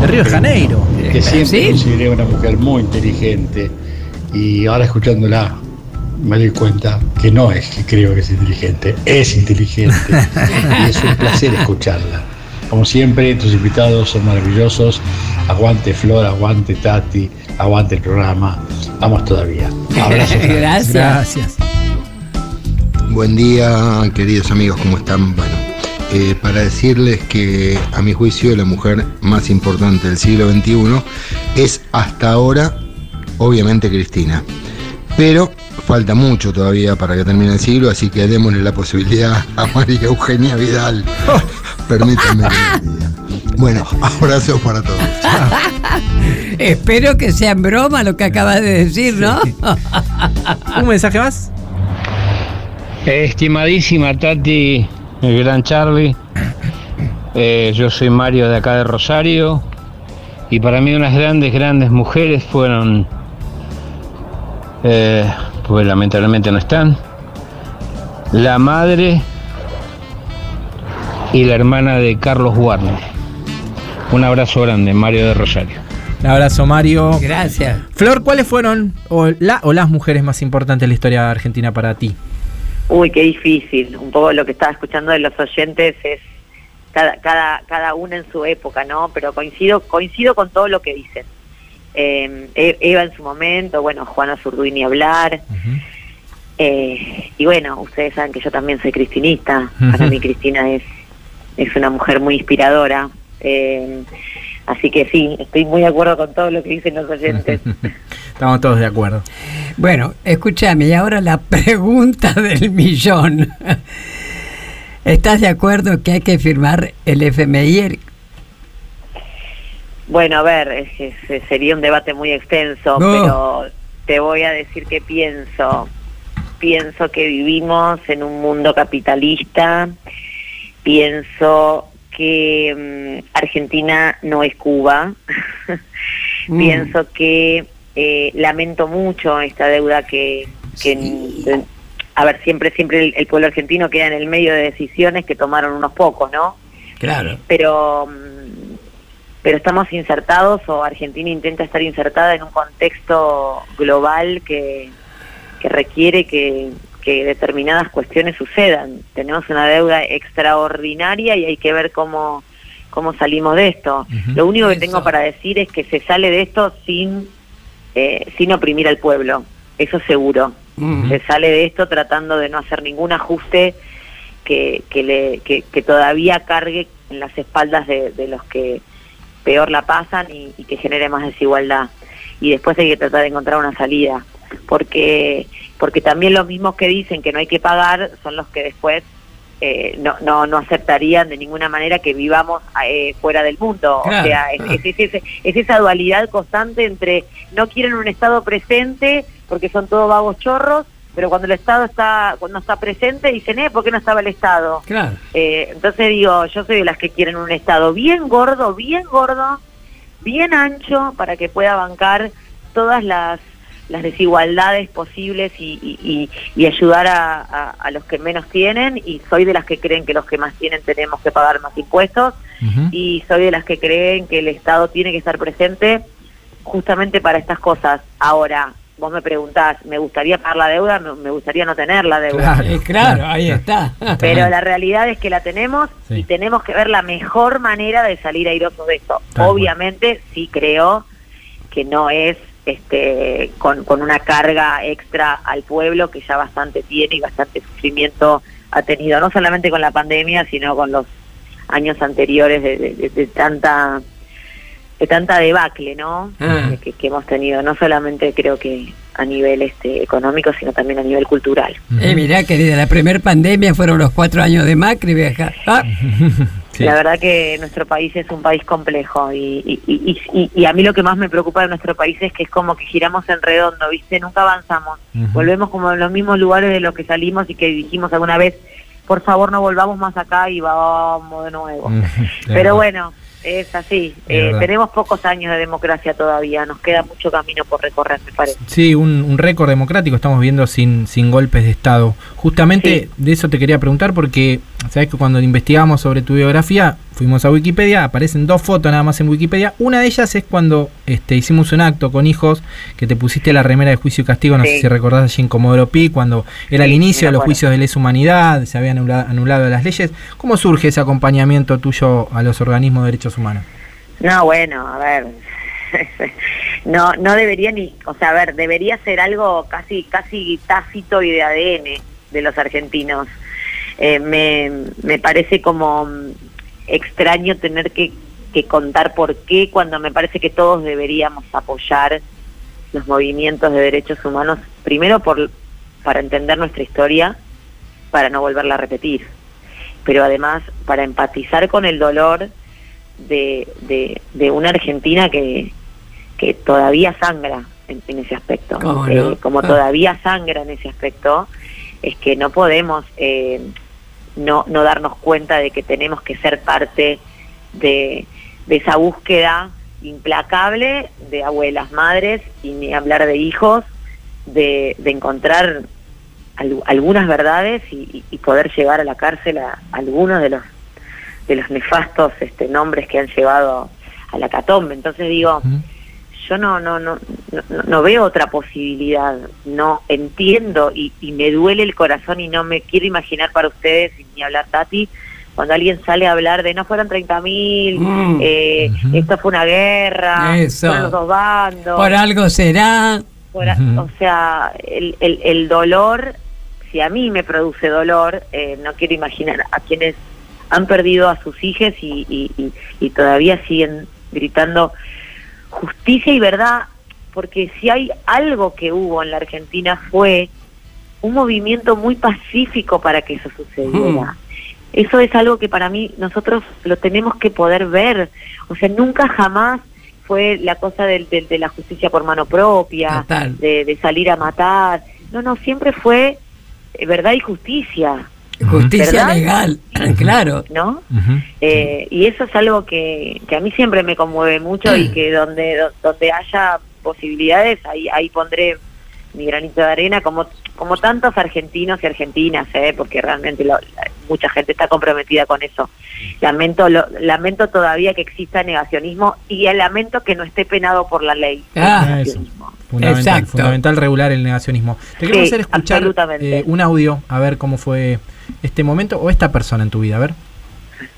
De Río de Janeiro. Que siempre Sí. consideré una mujer muy inteligente y ahora escuchándola me doy cuenta que no es que creo que es inteligente, es inteligente y es un placer escucharla. Como siempre, tus invitados son maravillosos. Aguante Flor, aguante Tati, aguante el programa. Vamos todavía. Abrazo. <laughs> Gracias. Gracias. Buen día, queridos amigos, ¿cómo están? Bueno, eh, para decirles que a mi juicio la mujer más importante del siglo XXI es hasta ahora, obviamente, Cristina. Pero falta mucho todavía para que termine el siglo, así que démosle la posibilidad a María Eugenia Vidal. <laughs> Permítanme que. Bueno, abrazos para todos. <laughs> Espero que sea en broma lo que acabas de decir, ¿no? ¿Un mensaje más? Estimadísima Tati, el gran Charlie, eh, yo soy Mario de acá de Rosario y para mí unas grandes, grandes mujeres fueron, eh, pues lamentablemente no están, la madre y la hermana de Carlos Warner. Un abrazo grande, Mario de Rosario. Un abrazo, Mario. Gracias. Flor, ¿cuáles fueron o, la, o las mujeres más importantes de la historia argentina para ti? Uy, qué difícil. Un poco lo que estaba escuchando de los oyentes es cada, cada, cada una en su época, ¿no? Pero coincido, coincido con todo lo que dicen. Eh, Eva en su momento, bueno, Juana Zurduy ni hablar. Eh, y bueno, ustedes saben que yo también soy cristinista. Para Ujú. mí Cristina es, es una mujer muy inspiradora. Eh, así que sí, estoy muy de acuerdo con todo lo que dicen los oyentes. <laughs> Estamos todos de acuerdo. Bueno, escúchame, y ahora la pregunta <laughs> del millón. ¿Estás de acuerdo que hay que firmar el FMI? Bueno, a ver, es- sería un debate muy extenso, No. pero te voy a decir que pienso. Pienso que vivimos en un mundo capitalista, pienso que mm, Argentina no es Cuba, <laughs> Mm. pienso que eh, lamento mucho esta deuda que, que a ver, siempre, siempre el, el pueblo argentino queda en el medio de decisiones que tomaron unos pocos, ¿no? Claro. pero pero estamos insertados o Argentina intenta estar insertada en un contexto global que, que requiere que, que determinadas cuestiones sucedan. Tenemos una deuda extraordinaria y hay que ver cómo, cómo salimos de esto. Lo único que tengo para decir es que se sale de esto sin, eh, sin oprimir al pueblo, eso seguro. Se sale de esto tratando de no hacer ningún ajuste que, que, le, que, que todavía cargue en las espaldas de, de los que peor la pasan y, y que genere más desigualdad. Y después hay que tratar de encontrar una salida, porque porque también los mismos que dicen que no hay que pagar son los que después eh, no, no, no aceptarían de ninguna manera que vivamos eh, fuera del mundo. Claro. O sea, es, es, es- es esa dualidad constante entre no quieren un Estado presente porque son todos vagos chorros, pero cuando el Estado está cuando está presente dicen, eh, ¿por qué no estaba el Estado? Claro. Eh, entonces digo, yo soy de las que quieren un Estado bien gordo, bien gordo, bien ancho, para que pueda bancar todas las, las desigualdades posibles y, y- y- y ayudar a, a- a los que menos tienen. Y soy de las que creen que los que más tienen tenemos que pagar más impuestos. Y soy de las que creen que el Estado tiene que estar presente justamente para estas cosas. Ahora, vos me preguntás, ¿me gustaría pagar la deuda? Me, gustaría no tener la deuda. Claro, eh, claro, ahí está. Pero la realidad es que la tenemos Sí. y tenemos que ver la mejor manera de salir airosos de cual. Obviamente sí creo que no es este con, con una carga extra al pueblo que ya bastante tiene y bastante sufrimiento ha tenido, no solamente con la pandemia, sino con los años anteriores de, de- de- de tanta de tanta debacle, ¿no? Ah. Que, que hemos tenido, no solamente creo que a nivel este económico, sino también a nivel cultural. Eh, mirá, querida, la primer pandemia fueron los cuatro años de Macri, vieja. Ah. <laughs> La verdad que nuestro país es un país complejo y, y, y, y- y a mí lo que más me preocupa de nuestro país es que es como que giramos en redondo, ¿viste? Nunca avanzamos. Volvemos como en los mismos lugares de los que salimos y que dijimos alguna vez, por favor no volvamos más acá y vamos de nuevo. Pero bueno, es así. Eh, tenemos pocos años de democracia todavía, nos queda mucho camino por recorrer, me parece. Sí, un, un récord democrático estamos viendo sin, sin golpes de Estado. Justamente de eso te quería preguntar porque, sabes que cuando investigamos sobre tu biografía, fuimos a Wikipedia, aparecen dos fotos nada más en Wikipedia. Una de ellas es cuando este, hicimos un acto con hijos que te pusiste la remera de juicio y castigo, no sé si recordás allí en Comodoro Pi, cuando era el inicio de los juicios de lesa humanidad, se habían anula- anulado las leyes. ¿Cómo surge ese acompañamiento tuyo a los organismos de derechos humanos? No, bueno, a ver. <laughs> No, no debería ni, o sea, a ver, debería ser algo casi, casi tácito y de ADN de los argentinos. Eh, me, me parece como extraño tener que, que contar por qué cuando me parece que todos deberíamos apoyar los movimientos de derechos humanos, primero por, para entender nuestra historia, para no volverla a repetir, pero además para empatizar con el dolor de, de, de una Argentina que, que todavía sangra en, en ese aspecto. ¿Cómo Eh, como Ah. todavía sangra en ese aspecto, es que no podemos eh, no, no darnos cuenta de que tenemos que ser parte de, de esa búsqueda implacable de abuelas, madres, y ni hablar de hijos, de, de encontrar al- algunas verdades y poder llevar a la cárcel a algunos de los de los nefastos este, nombres que han llevado a la catombe. Entonces digo, yo no, no, no, no, no veo otra posibilidad, no entiendo y, y me duele el corazón y no me quiero imaginar para ustedes, ni hablar Tati, cuando alguien sale a hablar de no fueron 30 mil, Mm. eh, esto fue una guerra, Eso. fueron los dos bandos. Por algo será. Por a- O sea, el, el, el dolor, si a mí me produce dolor, eh, no quiero imaginar a quienes han perdido a sus hijos y, y, y- y todavía siguen gritando justicia y verdad, porque si hay algo que hubo en la Argentina fue un movimiento muy pacífico para que eso sucediera. Eso es algo que para mí nosotros lo tenemos que poder ver. O sea, nunca jamás fue la cosa del- del- de, la justicia por mano propia, de, de salir a matar. No, no, siempre fue eh, verdad y justicia. Justicia ¿Verdad? legal, <clears throat> claro. ¿no? Eh, y eso es algo que, que a mí siempre me conmueve mucho y que donde do- donde haya posibilidades ahí ahí pondré mi granito de arena como como tantos argentinos y argentinas ¿eh? porque realmente lo- la- mucha gente está comprometida con eso lamento lo- lamento todavía que exista negacionismo y lamento que no esté penado por la ley Ah, Eso. Fundamental, Exacto. fundamental regular el negacionismo. Te Sí, hacer escuchar eh, un audio, a ver cómo fue este momento o esta persona en tu vida, a ver.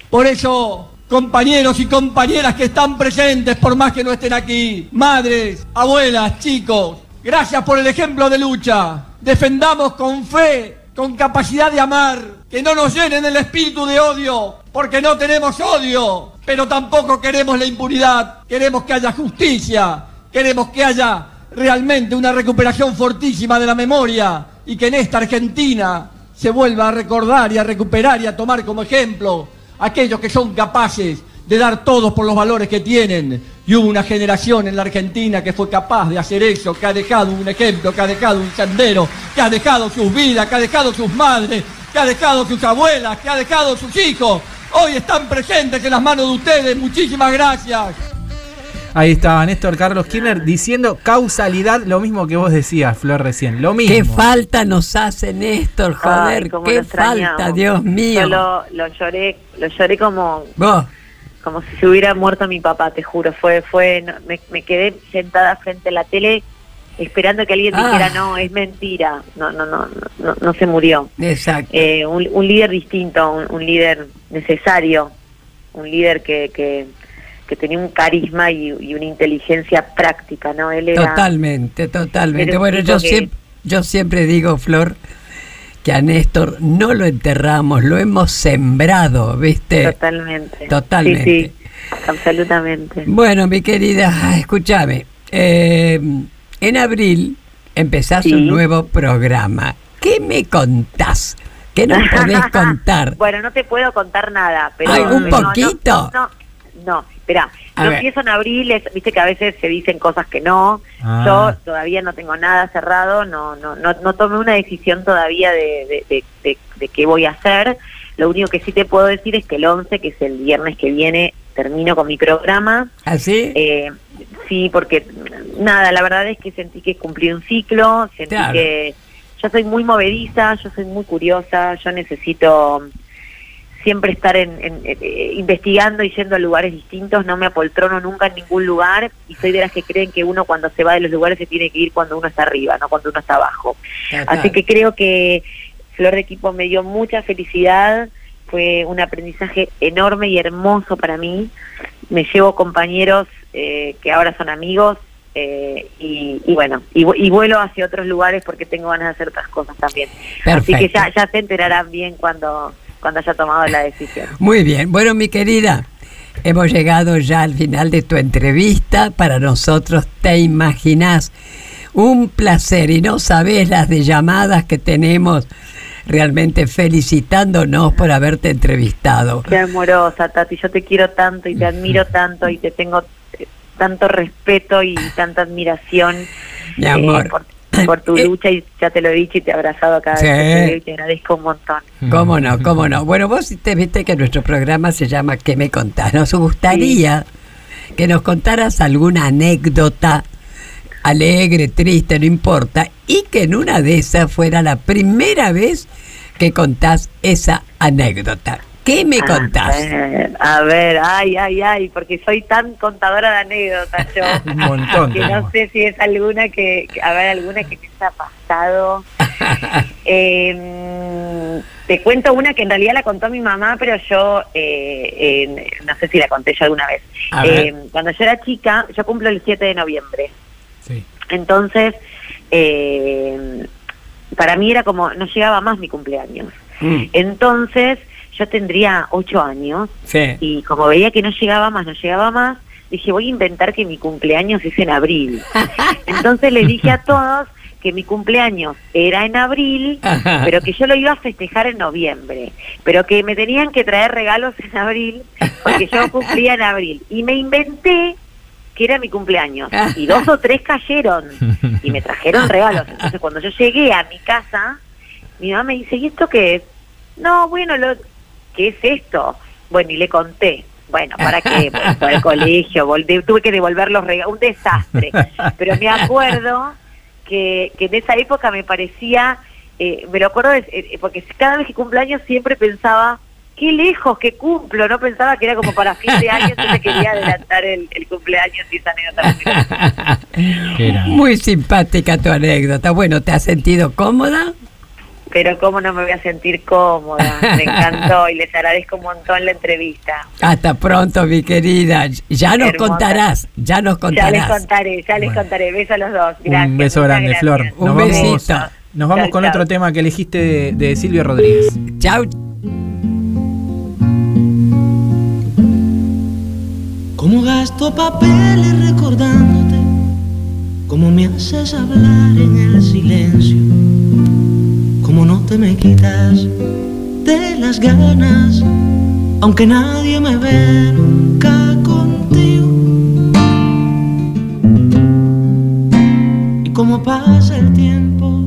Por eso, compañeros y compañeras que están presentes, por más que no estén aquí, madres, abuelas, chicos, gracias por el ejemplo de lucha. Defendamos con fe, con capacidad de amar, que no nos llenen el espíritu de odio, porque no tenemos odio, pero tampoco queremos la impunidad. Queremos que haya justicia, queremos que haya realmente una recuperación fortísima de la memoria y que en esta Argentina se vuelva a recordar y a recuperar y a tomar como ejemplo aquellos que son capaces de dar todos por los valores que tienen. Y hubo una generación en la Argentina que fue capaz de hacer eso, que ha dejado un ejemplo, que ha dejado un sendero, que ha dejado sus vidas, que ha dejado sus madres, que ha dejado sus abuelas, que ha dejado sus hijos. Hoy están presentes en las manos de ustedes. Muchísimas gracias. Ahí estaba Néstor Carlos Kirchner diciendo causalidad, lo mismo que vos decías, Flor, recién. Lo mismo. ¿Qué falta nos hace Néstor? Joder, Ay, qué falta, Dios mío. Yo lo, lo lloré, lo lloré como, Vos, como si se hubiera muerto mi papá, te juro. Fue, fue, no, me, me quedé sentada frente a la tele esperando que alguien Ah. dijera no, es mentira. No, no, no, no, no se murió. exacto. Eh, un, un líder distinto, un, un líder necesario, un líder que, que, que tenía un carisma y, y una inteligencia práctica, ¿no? Él era Totalmente, totalmente. era Bueno, yo, que- siempre, yo siempre digo, Flor, que a Néstor no lo enterramos, lo hemos sembrado, ¿viste? totalmente. Totalmente. Sí, sí, absolutamente. Bueno, mi querida, escúchame. eh, en abril empezás Sí. un nuevo programa. ¿Qué me contás? ¿Qué nos podés <laughs> contar? Bueno, no te puedo contar nada, pero... No, poquito. No, no, no, espera, yo ver. empiezo en abril, es- viste que a veces se dicen cosas que no, Ah. yo todavía no tengo nada cerrado, no no no, no tomé una decisión todavía de, de, de, de- de qué voy a hacer, lo único que sí te puedo decir es que el 11, que es el viernes que viene, termino con mi programa, ¿Así? eh, sí, porque nada, la verdad es que sentí que cumplí un ciclo, sentí Claro. que yo soy muy movediza, yo soy muy curiosa, yo necesito siempre estar en, en- eh, investigando y yendo a lugares distintos, no me apoltrono nunca en ningún lugar y soy de las que creen que uno cuando se va de los lugares se tiene que ir cuando uno está arriba, no cuando uno está abajo. Así que creo que Flor de Equipo me dio mucha felicidad, fue un aprendizaje enorme y hermoso para mí. Me llevo compañeros eh, que ahora son amigos eh, y, y bueno, y, y vuelo hacia otros lugares porque tengo ganas de hacer otras cosas también. Así que ya, ya se enterarán bien cuando, cuando haya tomado la decisión. Muy bien. Bueno, mi querida, hemos llegado ya al final de tu entrevista. Para nosotros, te imaginás, un placer y no sabés las de llamadas que tenemos realmente felicitándonos por haberte entrevistado. Qué amorosa, Tati. Yo te quiero tanto y te admiro tanto y te tengo eh, tanto respeto y tanta admiración Mi eh, amor. por, <laughs> por tu lucha y ya te lo he dicho y te he abrazado cada Sí. y te agradezco un montón. ¿Cómo no? ¿Cómo no? Bueno, vos te viste que nuestro programa se llama ¿Qué me contás? Nos gustaría que nos contaras alguna anécdota alegre, triste, no importa, y que en una de esas fuera la primera vez que contás esa anécdota. ¿Qué me A contás? ver, a ver, ay, ay, ay, porque soy tan contadora de anécdotas yo. <laughs> Un montón Que no sé si es alguna que, a ver, alguna que te haya pasado. <laughs> Eh, te cuento una que en realidad la contó mi mamá, pero yo eh, eh, no sé si la conté yo alguna vez. Eh, cuando yo era chica, yo cumplo el 7 de noviembre. Sí. Entonces, eh, para mí era como, no llegaba más mi cumpleaños. Mm, Entonces, yo tendría ocho años Sí. y como veía que no llegaba más, no llegaba más, dije, voy a inventar que mi cumpleaños es en abril. <laughs> Entonces le dije a todos que mi cumpleaños era en abril, Ajá. pero que yo lo iba a festejar en noviembre, pero que me tenían que traer regalos en abril, porque yo cumplía en abril. Y me inventé que era mi cumpleaños. Y dos o tres cayeron y me trajeron regalos. Entonces cuando yo llegué a mi casa, mi mamá me dice, ¿y esto qué es? No, bueno, lo, ¿qué es esto? Bueno, y le conté. Bueno, ¿para qué? <laughs> Bueno, fue al colegio, volví- tuve que devolver los regalos, un desastre. Pero me acuerdo que, que en esa época me parecía, eh, me lo acuerdo, de- eh, porque cada vez que cumpleaños siempre pensaba, qué lejos que cumplo, no pensaba que era como para fin de año, entonces quería adelantar el, el cumpleaños y esa anécdota. Muy simpática tu anécdota. Bueno, ¿te has sentido cómoda? Pero cómo no me voy a sentir cómoda, me <laughs> encantó y les agradezco un montón la entrevista. Hasta pronto, mi querida. Ya nos Hermosa. contarás, ya nos Ya les contarás. contaré, ya les contaré. Besos a los dos. Gracias. Un beso grande, gracias. Flor. Un vamos, besito. nos vamos Chau, con chau. otro tema que elegiste de, de Silvio Rodríguez. Chau. Como gasto papeles recordándote, como me haces hablar en el silencio, te me quitas de las ganas, aunque nadie me ve nunca contigo. Y como pasa el tiempo,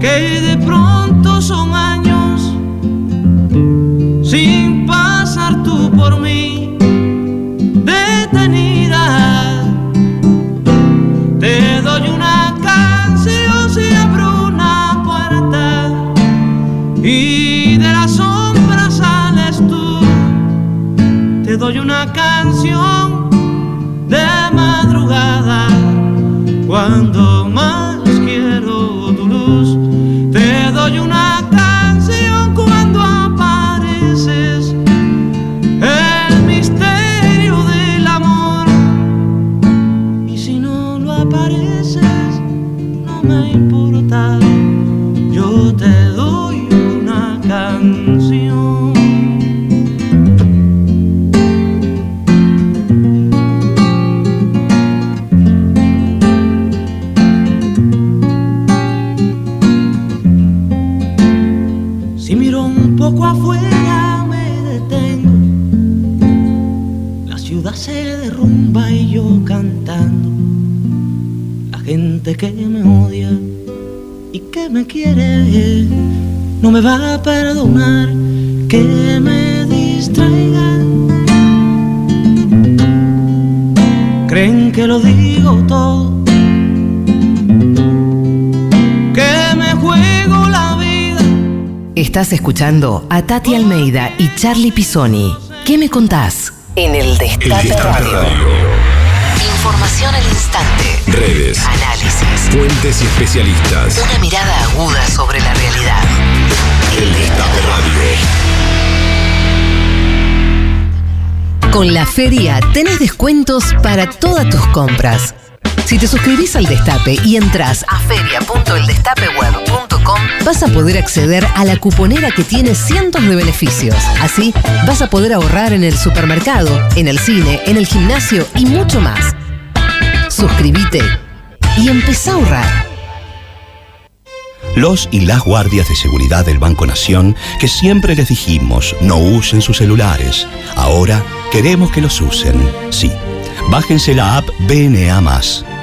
que de pronto son años sin pasar tú por mí y de la sombra sales tú. Te doy una canción de madrugada cuando escuchando a Tati Almeida y Charlie Pisoni. ¿Qué me contás? En el Destape, Radio. Información al instante. Redes. Análisis. Fuentes y especialistas. Una mirada aguda sobre la realidad. El Destape Radio. Con la feria tenés descuentos para todas tus compras. Si te suscribís al Destape y entras a feria.eldestapeweb.com, vas a poder acceder a la cuponera que tiene cientos de beneficios. Así, vas a poder ahorrar en el supermercado, en el cine, en el gimnasio y mucho más. Suscríbete y empezá a ahorrar. los y las guardias de seguridad del Banco Nación que siempre les dijimos no usen sus celulares. Ahora queremos que los usen. Sí. Bájense la app BNA.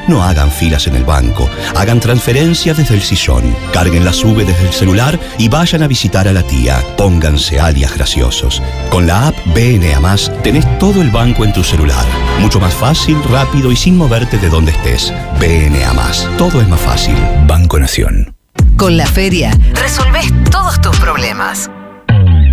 No hagan filas en el banco, hagan transferencias desde el sillón, carguen la sube desde el celular y vayan a visitar a la tía. Pónganse alias graciosos. Con la app BNA tenés todo el banco en tu celular. Mucho más fácil, rápido y sin moverte de donde estés. BNA Todo es más fácil. Banco Nación. Con la feria resolvés todos tus problemas.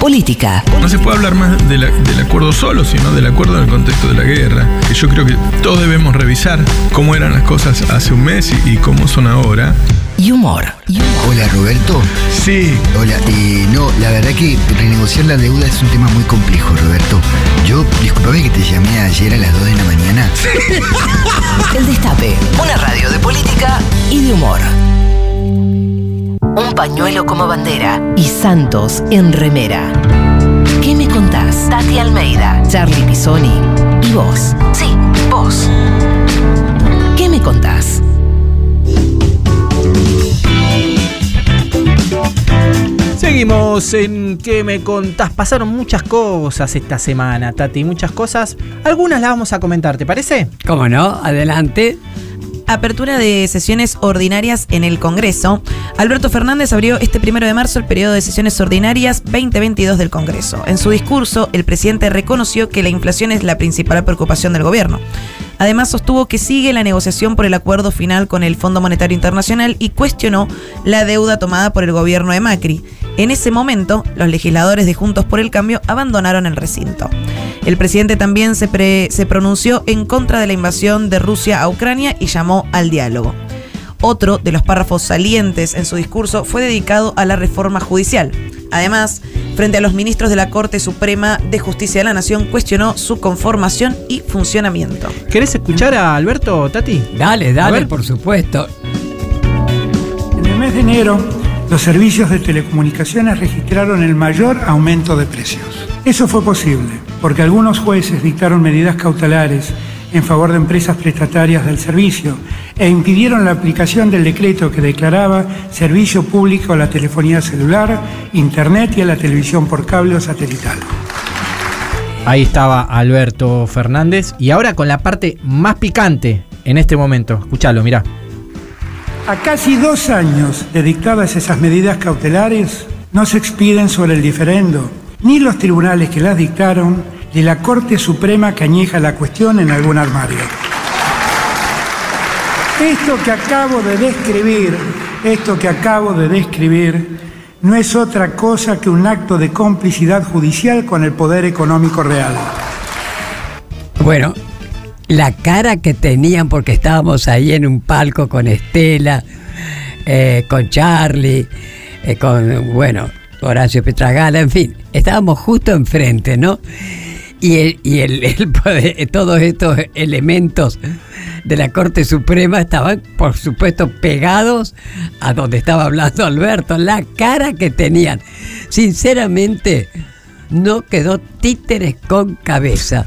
Política. No se puede hablar más de la- del acuerdo solo, sino del acuerdo en el contexto de la guerra. Que yo creo que todos debemos revisar cómo eran las cosas hace un mes y, y cómo son ahora. Y humor. Hola Roberto. Sí. Hola, eh, no, la verdad que renegociar la deuda es un tema muy complejo, Roberto. Yo, discúlpame que te llamé ayer a las 2 de la mañana. <laughs> El Destape, una radio de política y de humor. Un pañuelo como bandera y Santos en remera. ¿Qué me contás? Tati Almeida, Charlie Pisoni y vos. Sí, vos. ¿Qué me contás? Seguimos en ¿Qué me contás? Pasaron muchas cosas esta semana, Tati, muchas cosas. Algunas las vamos a comentar, ¿te parece? ¿Cómo no? Adelante. Apertura de sesiones ordinarias en el Congreso. Alberto Fernández abrió este primero de marzo el periodo de sesiones ordinarias 2022 del Congreso. En su discurso, el presidente reconoció que la inflación es la principal preocupación del gobierno. Además, sostuvo que sigue la negociación por el acuerdo final con el Fondo Monetario Internacional y cuestionó la deuda tomada por el gobierno de Macri. En ese momento, los legisladores de Juntos por el Cambio abandonaron el recinto. El presidente también se, se pronunció en contra de la invasión de Rusia a Ucrania y llamó al diálogo. Otro de los párrafos salientes en su discurso fue dedicado a la reforma judicial. Además, frente a los ministros de la Corte Suprema de Justicia de la Nación, cuestionó su conformación y funcionamiento. ¿Querés escuchar a Alberto, Tati? Dale, A dale, ver. por supuesto. En el mes de enero, los servicios de telecomunicaciones registraron el mayor aumento de precios. Eso fue posible porque algunos jueces dictaron medidas cautelares en favor de empresas prestatarias del servicio e impidieron la aplicación del decreto que declaraba servicio público a la telefonía celular, internet y a la televisión por cable o satelital. Ahí estaba Alberto Fernández. Y ahora con la parte más picante en este momento. Escuchalo, mirá. A casi dos años de dictadas esas medidas cautelares, no se expiden sobre el diferendo, ni los tribunales que las dictaron, ni la Corte Suprema que añeja la cuestión en algún armario. Esto que acabo de describir, esto que acabo de describir, no es otra cosa que un acto de complicidad judicial con el poder económico real. Bueno, la cara que tenían porque estábamos ahí en un palco con Estela, eh, con Charlie, eh, con, bueno, Horacio Petragala, en fin, estábamos justo enfrente, ¿no? Y, el- y el- <laughs> el todos estos elementos de la Corte Suprema estaban, por supuesto, pegados a donde estaba hablando Alberto. La cara que tenían. Sinceramente, no quedó títeres con cabeza.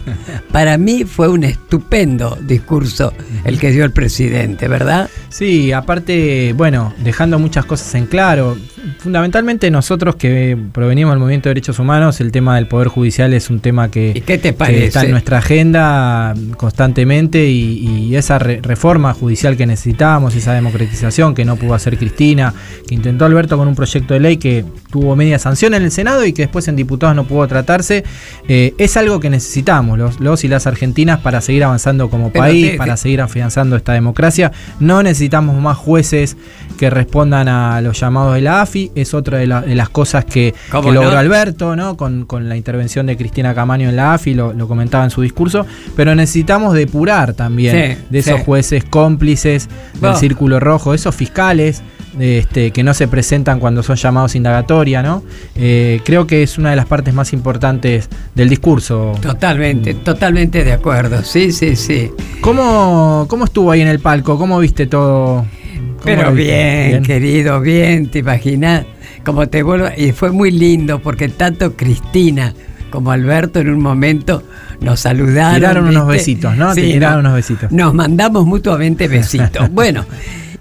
Para mí fue un estupendo discurso el que dio el presidente, ¿verdad? Sí, aparte, bueno, dejando muchas cosas en claro. Fundamentalmente nosotros que provenimos del movimiento de derechos humanos, el tema del Poder Judicial es un tema que, qué te que parece? está en nuestra agenda constantemente y, y esa re- reforma judicial que necesitábamos, esa democratización que no pudo hacer Cristina, que intentó Alberto con un proyecto de ley que tuvo media sanción en el Senado y que después en diputados no pudo tratarse, eh, es algo que necesitamos los, los y las argentinas para seguir avanzando como Pero país, te- para te- seguir afianzando esta democracia. No necesitamos más jueces que respondan a los llamados de la AFI, es otra de, la- de las cosas que, logró Alberto, ¿no? Con, con la intervención de Cristina Camaño en la AFI, lo, lo comentaba en su discurso, pero necesitamos depurar también Sí, de esos sí. jueces cómplices del círculo rojo, esos fiscales. Este, que no se presentan cuando son llamados indagatoria, ¿no? Eh, creo que es una de las partes más importantes del discurso. Totalmente, totalmente de acuerdo. Sí, sí, sí. ¿Cómo, ¿Cómo estuvo ahí en el palco? ¿Cómo viste todo? ¿Cómo Pero bien, querido, bien, te imaginas. Como te vuelvo. Y fue muy lindo porque tanto Cristina como Alberto en un momento nos saludaron. Tiraron unos ¿viste? besitos, ¿no? Sí, tiraron no- unos besitos. Nos mandamos mutuamente besitos. <laughs> bueno,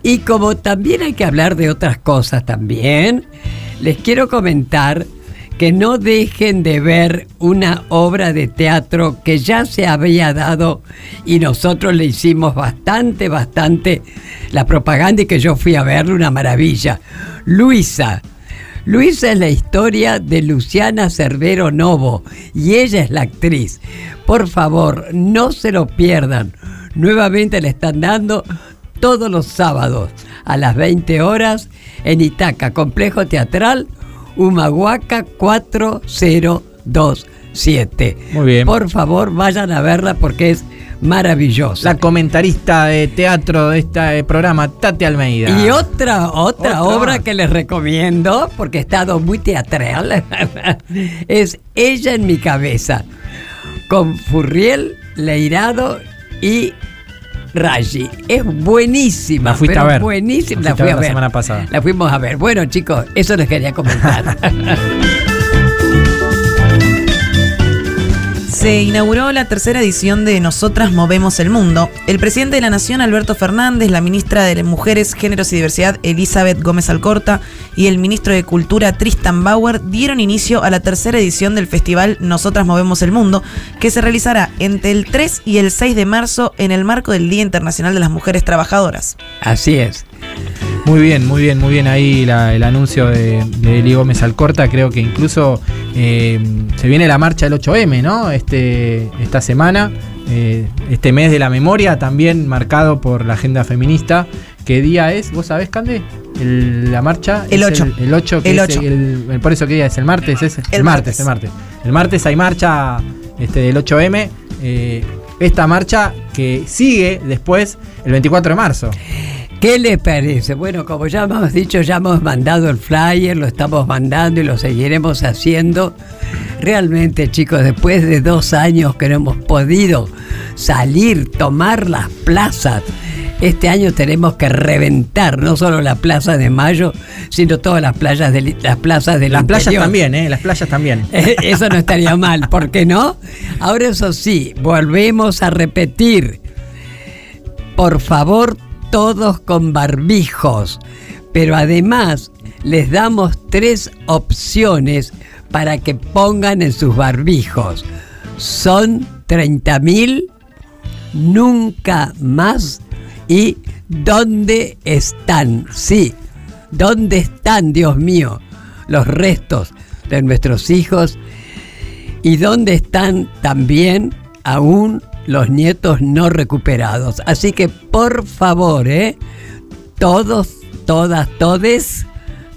y como también hay que hablar de otras cosas también, les quiero comentar que no dejen de ver una obra de teatro que ya se había dado y nosotros le hicimos bastante, bastante la propaganda y que yo fui a verle una maravilla. Luisa. Luisa es la historia de Luciana Cervero Novo y ella es la actriz. Por favor, no se lo pierdan. Nuevamente le están dando todos los sábados a las 20 horas en Itaca, Complejo Teatral, Humahuaca 4027. Muy bien. Por favor, vayan a verla porque es maravillosa. La comentarista de teatro de este programa, Tati Almeida. Y otra, otra, Otra. obra que les recomiendo, porque he estado muy teatral, <laughs> es Ella en mi cabeza, con Furriel, Leirado y Raji. Es buenísima. La fuiste pero a ver. Buenísima. La a la ver. semana pasada. La fuimos a ver. Bueno, chicos, eso les quería comentar. <laughs> Se inauguró la tercera edición de Nosotras Movemos el Mundo. El presidente de la Nación, Alberto Fernández, la ministra de Mujeres, Géneros y Diversidad, Elizabeth Gómez Alcorta, y el ministro de Cultura, Tristan Bauer, dieron inicio a la tercera edición del festival Nosotras Movemos el Mundo, que se realizará entre el 3 y el 6 de marzo en el marco del Día Internacional de las Mujeres Trabajadoras. Así es. Muy bien, muy bien, muy bien ahí la- el anuncio de, de Eli Gómez Alcorta. Creo que incluso eh, se viene la marcha del 8M, ¿no? Este, esta semana, eh, este mes de la memoria, también marcado por la agenda feminista. ¿Qué día es? ¿Vos sabés, Cande? El- la marcha. El es 8. El, el 8, que El es 8. el- el- por eso, ¿qué día es? ¿El martes? ¿Es? El martes. el martes. El martes hay marcha este, del 8M. eh, esta marcha que sigue después el 24 de marzo. ¿Qué les parece? Bueno, como ya hemos dicho, ya hemos mandado el flyer, lo estamos mandando y lo seguiremos haciendo. Realmente, chicos, después de dos años que no hemos podido salir, tomar las plazas, este año tenemos que reventar no solo la plaza de Mayo, sino todas las playas del, las plazas del Las playas también, ¿eh? Las playas también. <laughs> Eh, Eso no estaría mal, ¿por qué no? Ahora eso sí, volvemos a repetir. Por favor, todos con barbijos. Pero además les damos tres opciones para que pongan en sus barbijos. Son 30 mil, nunca más y ¿dónde están? Sí, ¿dónde están, Dios mío, los restos de nuestros hijos? ¿Y dónde están también aún los nietos no recuperados? Así que por favor, ¿eh? todos, todas, todes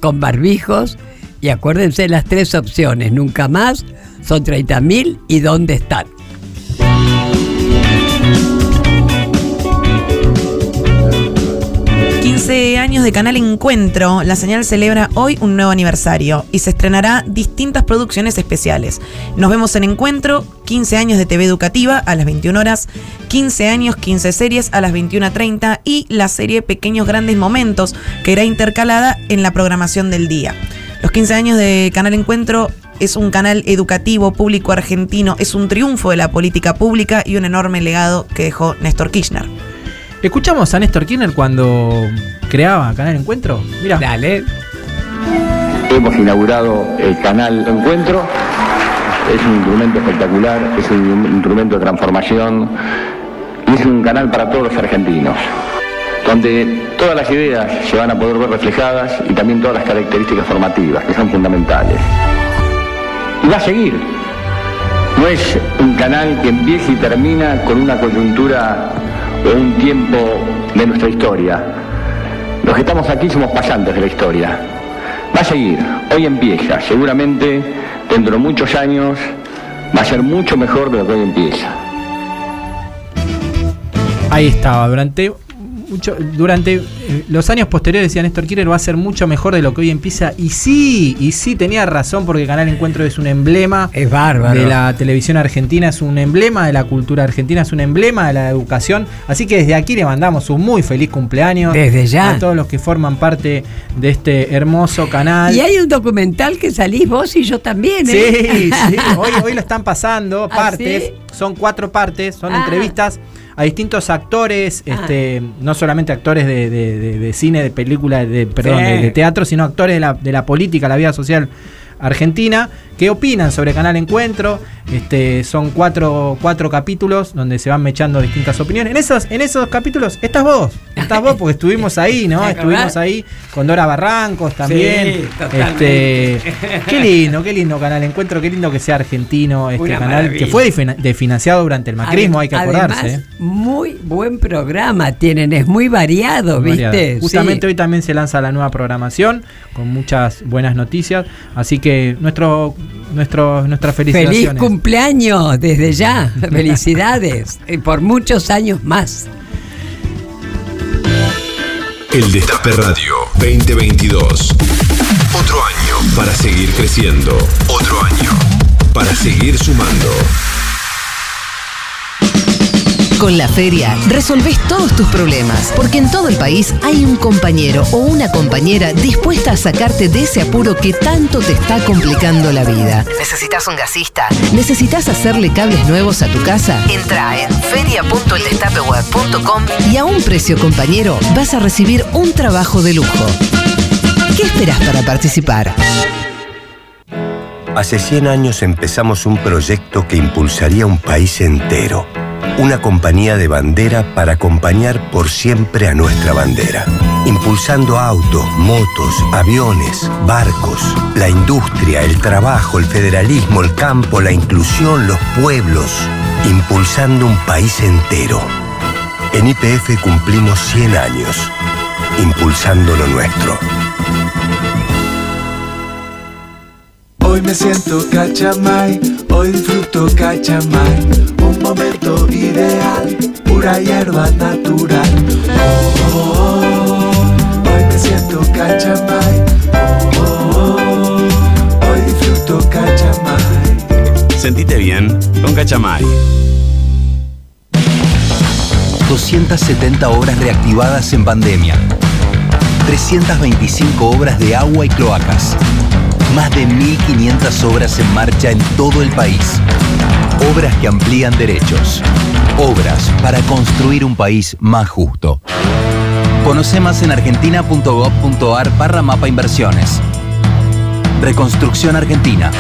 con barbijos y acuérdense las tres opciones, nunca más, son 30 mil y dónde están. 15 años de Canal Encuentro, la señal celebra hoy un nuevo aniversario y se estrenará distintas producciones especiales. Nos vemos en Encuentro, 15 años de TV educativa a las 21 horas, 15 años, 15 series a las 21.30 y la serie Pequeños Grandes Momentos, que irá intercalada en la programación del día. Los 15 años de Canal Encuentro es un canal educativo público argentino, es un triunfo de la política pública y un enorme legado que dejó Néstor Kirchner. Escuchamos a Néstor Kirchner cuando creaba Canal Encuentro. Mira. Dale. Hemos inaugurado el canal Encuentro. Es un instrumento espectacular, es un instrumento de transformación y es un canal para todos los argentinos, donde todas las ideas se van a poder ver reflejadas y también todas las características formativas que son fundamentales. Y va a seguir. No es un canal que empiece y termina con una coyuntura o un tiempo de nuestra historia. Los que estamos aquí somos pasantes de la historia. Va a seguir, hoy empieza, seguramente dentro de muchos años va a ser mucho mejor de lo que hoy empieza. Ahí estaba, durante mucho, durante eh, los años posteriores decía Néstor Kirchner va a ser mucho mejor de lo que hoy empieza. Y sí, y sí, tenía razón porque Canal Encuentro es un emblema Es bárbaro. de la televisión argentina, es un emblema de la cultura argentina, es un emblema de la educación. Así que desde aquí le mandamos un muy feliz cumpleaños. Desde ya. A todos los que forman parte de este hermoso canal. Y hay un documental que salís vos y yo también, Sí, ¿eh? sí. <laughs> Hoy, hoy lo están pasando, ¿Ah, partes. sí? Son cuatro partes, son Ah. entrevistas a distintos actores, Ah. este, no solamente actores de, de- de- de cine, de película, de, perdón, Sí. de, de teatro, sino actores de la, de la política, la vida social argentina, que opinan sobre Canal Encuentro. Este, son cuatro, cuatro capítulos donde se van mechando distintas opiniones. En esos, en esos capítulos estás vos, estás vos porque estuvimos ahí, ¿no? <laughs> Estuvimos ahí con Dora Barrancos también. Sí, este, qué lindo, qué lindo canal Encuentro, qué lindo que sea argentino este Una canal, maravilla. que fue desfinanciado durante el macrismo, hay que acordarse. Además, ¿eh? muy buen programa tienen, es muy variado, Muy ¿viste? variado. Justamente Sí. hoy también se lanza la nueva programación con muchas buenas noticias. Así que nuestro, nuestro, nuestras Feliz cumpleaños desde ya. <laughs> Felicidades. Y por muchos años más. El Destape Radio 2022. Otro año para seguir creciendo. Otro año para seguir sumando. Con la feria resolvés todos tus problemas, porque en todo el país hay un compañero o una compañera dispuesta a sacarte de ese apuro que tanto te está complicando la vida. ¿Necesitas un gasista? ¿Necesitas hacerle cables nuevos a tu casa? Entra en feria.eldestapeweb.com y a un precio compañero vas a recibir un trabajo de lujo. ¿Qué esperas para participar? Hace 100 años empezamos un proyecto que impulsaría un país entero. Una compañía de bandera para acompañar por siempre a nuestra bandera. Impulsando autos, motos, aviones, barcos, la industria, el trabajo, el federalismo, el campo, la inclusión, los pueblos. Impulsando un país entero. En IPF cumplimos 100 años. Impulsando lo nuestro. Hoy me siento cachamay, hoy disfruto cachamay, un momento ideal, pura hierba natural. Oh, oh, oh, hoy me siento cachamay, oh, oh, oh, hoy disfruto cachamay. Sentite bien con Cachamay. 270 obras reactivadas en pandemia. 325 obras de agua y cloacas. Más de 1.500 obras en marcha en todo el país. Obras que amplían derechos. Obras para construir un país más justo. Conoce más en argentina.gov.ar barra mapa inversiones. Reconstrucción Argentina.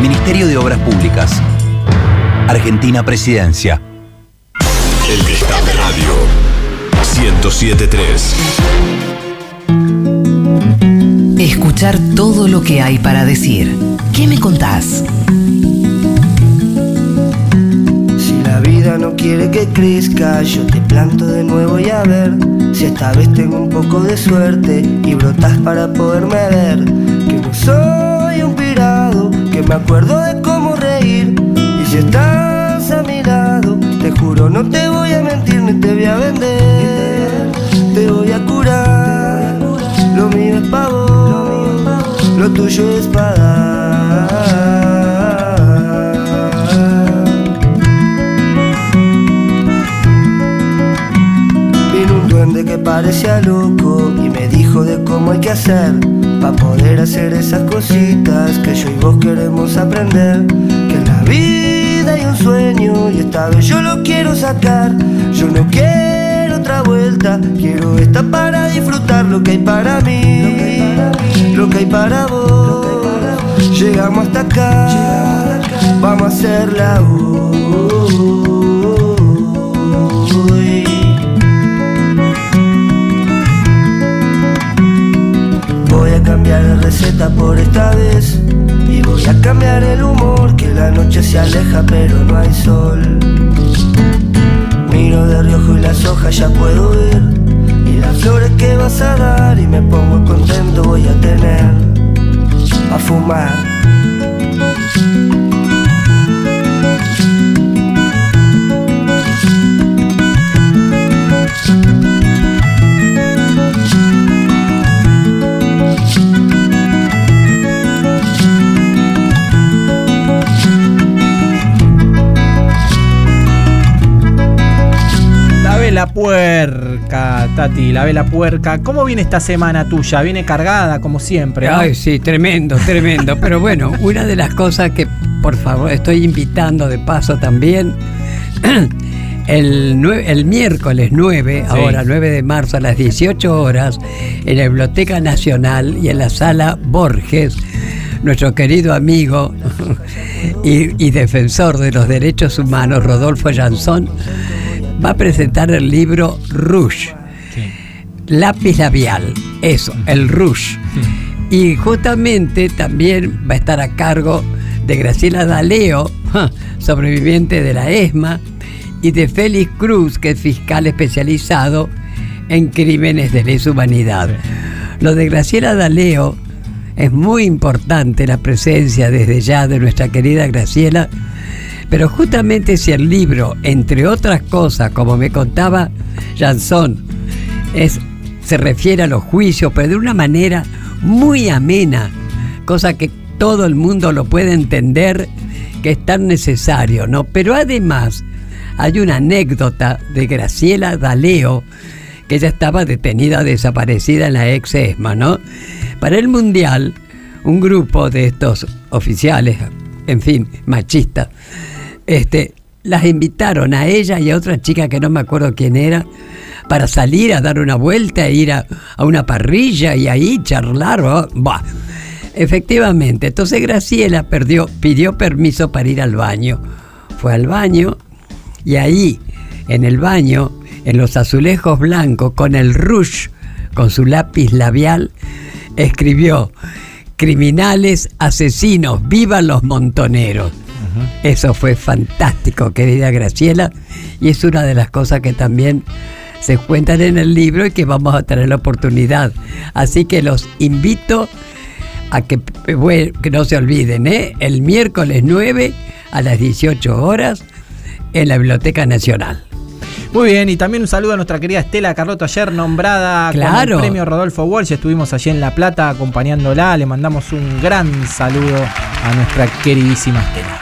Ministerio de Obras Públicas. Argentina Presidencia. El Destape Radio 1073. Escuchar todo lo que hay para decir. ¿Qué me contás? Si la vida no quiere que crezca, yo te planto de nuevo y a ver si esta vez tengo un poco de suerte y brotas para poderme ver. Que no soy un pirado, que me acuerdo de cómo reír. Y si estás a mi lado, te juro no te voy a mentir ni te voy a vender. Te voy a curar, lo mío es pa' vos, lo tuyo es para dar. Vino un duende que parecía loco y me dijo de cómo hay que hacer para poder hacer esas cositas que yo y vos queremos aprender. Que en la vida hay un sueño y esta vez yo lo quiero sacar. Yo no quiero otra vuelta, quiero esta para disfrutar lo que hay para mí, lo que hay para vos. Llegamos hasta acá, vamos a hacerla hoy. Voy a cambiar la receta por esta vez Y voy a cambiar el humor Que la noche se aleja pero no hay sol las hojas ya puedo ver. Y las flores que vas a dar Y me pongo contento voy a tener A fumar puerca, Tati, la vela puerca. ¿Cómo viene esta semana tuya? Viene cargada, como siempre. ¿no? Ay, sí, tremendo, tremendo. Pero bueno, una de las cosas que, por favor, estoy invitando de paso también, <clears throat> el, el miércoles 9, Sí. ahora 9 de marzo a las 18 horas, en la Biblioteca Nacional y en la sala Borges, nuestro querido amigo <laughs> y, y defensor de los derechos humanos, Rodolfo Jansón, va a presentar el libro Rouge. Lápiz labial, eso, el Rouge. Y justamente también va a estar a cargo de Graciela Daleo, sobreviviente de la ESMA, y de Félix Cruz, que es fiscal especializado en crímenes de lesa humanidad. Lo de Graciela Daleo es muy importante la presencia desde ya de nuestra querida Graciela, pero justamente si el libro, entre otras cosas, como me contaba Jansón, es, se refiere a los juicios, pero de una manera muy amena, cosa que todo el mundo lo puede entender que es tan necesario, ¿no? Pero además hay una anécdota de Graciela Daleo, que ella estaba detenida, desaparecida en la ex ESMA, ¿no? Para el Mundial, un grupo de estos oficiales, en fin, machistas, este, las invitaron a ella y a otra chica que no me acuerdo quién era, para salir a dar una vuelta, e ir a, una parrilla y ahí charlar. Efectivamente, entonces Graciela pidió permiso para ir al baño. Fue al baño y ahí, en el baño, en los azulejos blancos, con el rouge, con su lápiz labial, escribió, criminales, asesinos, vivan los montoneros. Eso fue fantástico, querida Graciela, y es una de las cosas que también se cuentan en el libro y que vamos a tener la oportunidad. Así que los invito a que, bueno, que no se olviden, ¿eh? el miércoles 9 a las 18 horas en la Biblioteca Nacional. Muy bien, y también un saludo a nuestra querida Estela Carlotto, ayer nombrada con Claro. el premio Rodolfo Walsh. Estuvimos allí en La Plata acompañándola. Le mandamos un gran saludo a nuestra queridísima Estela.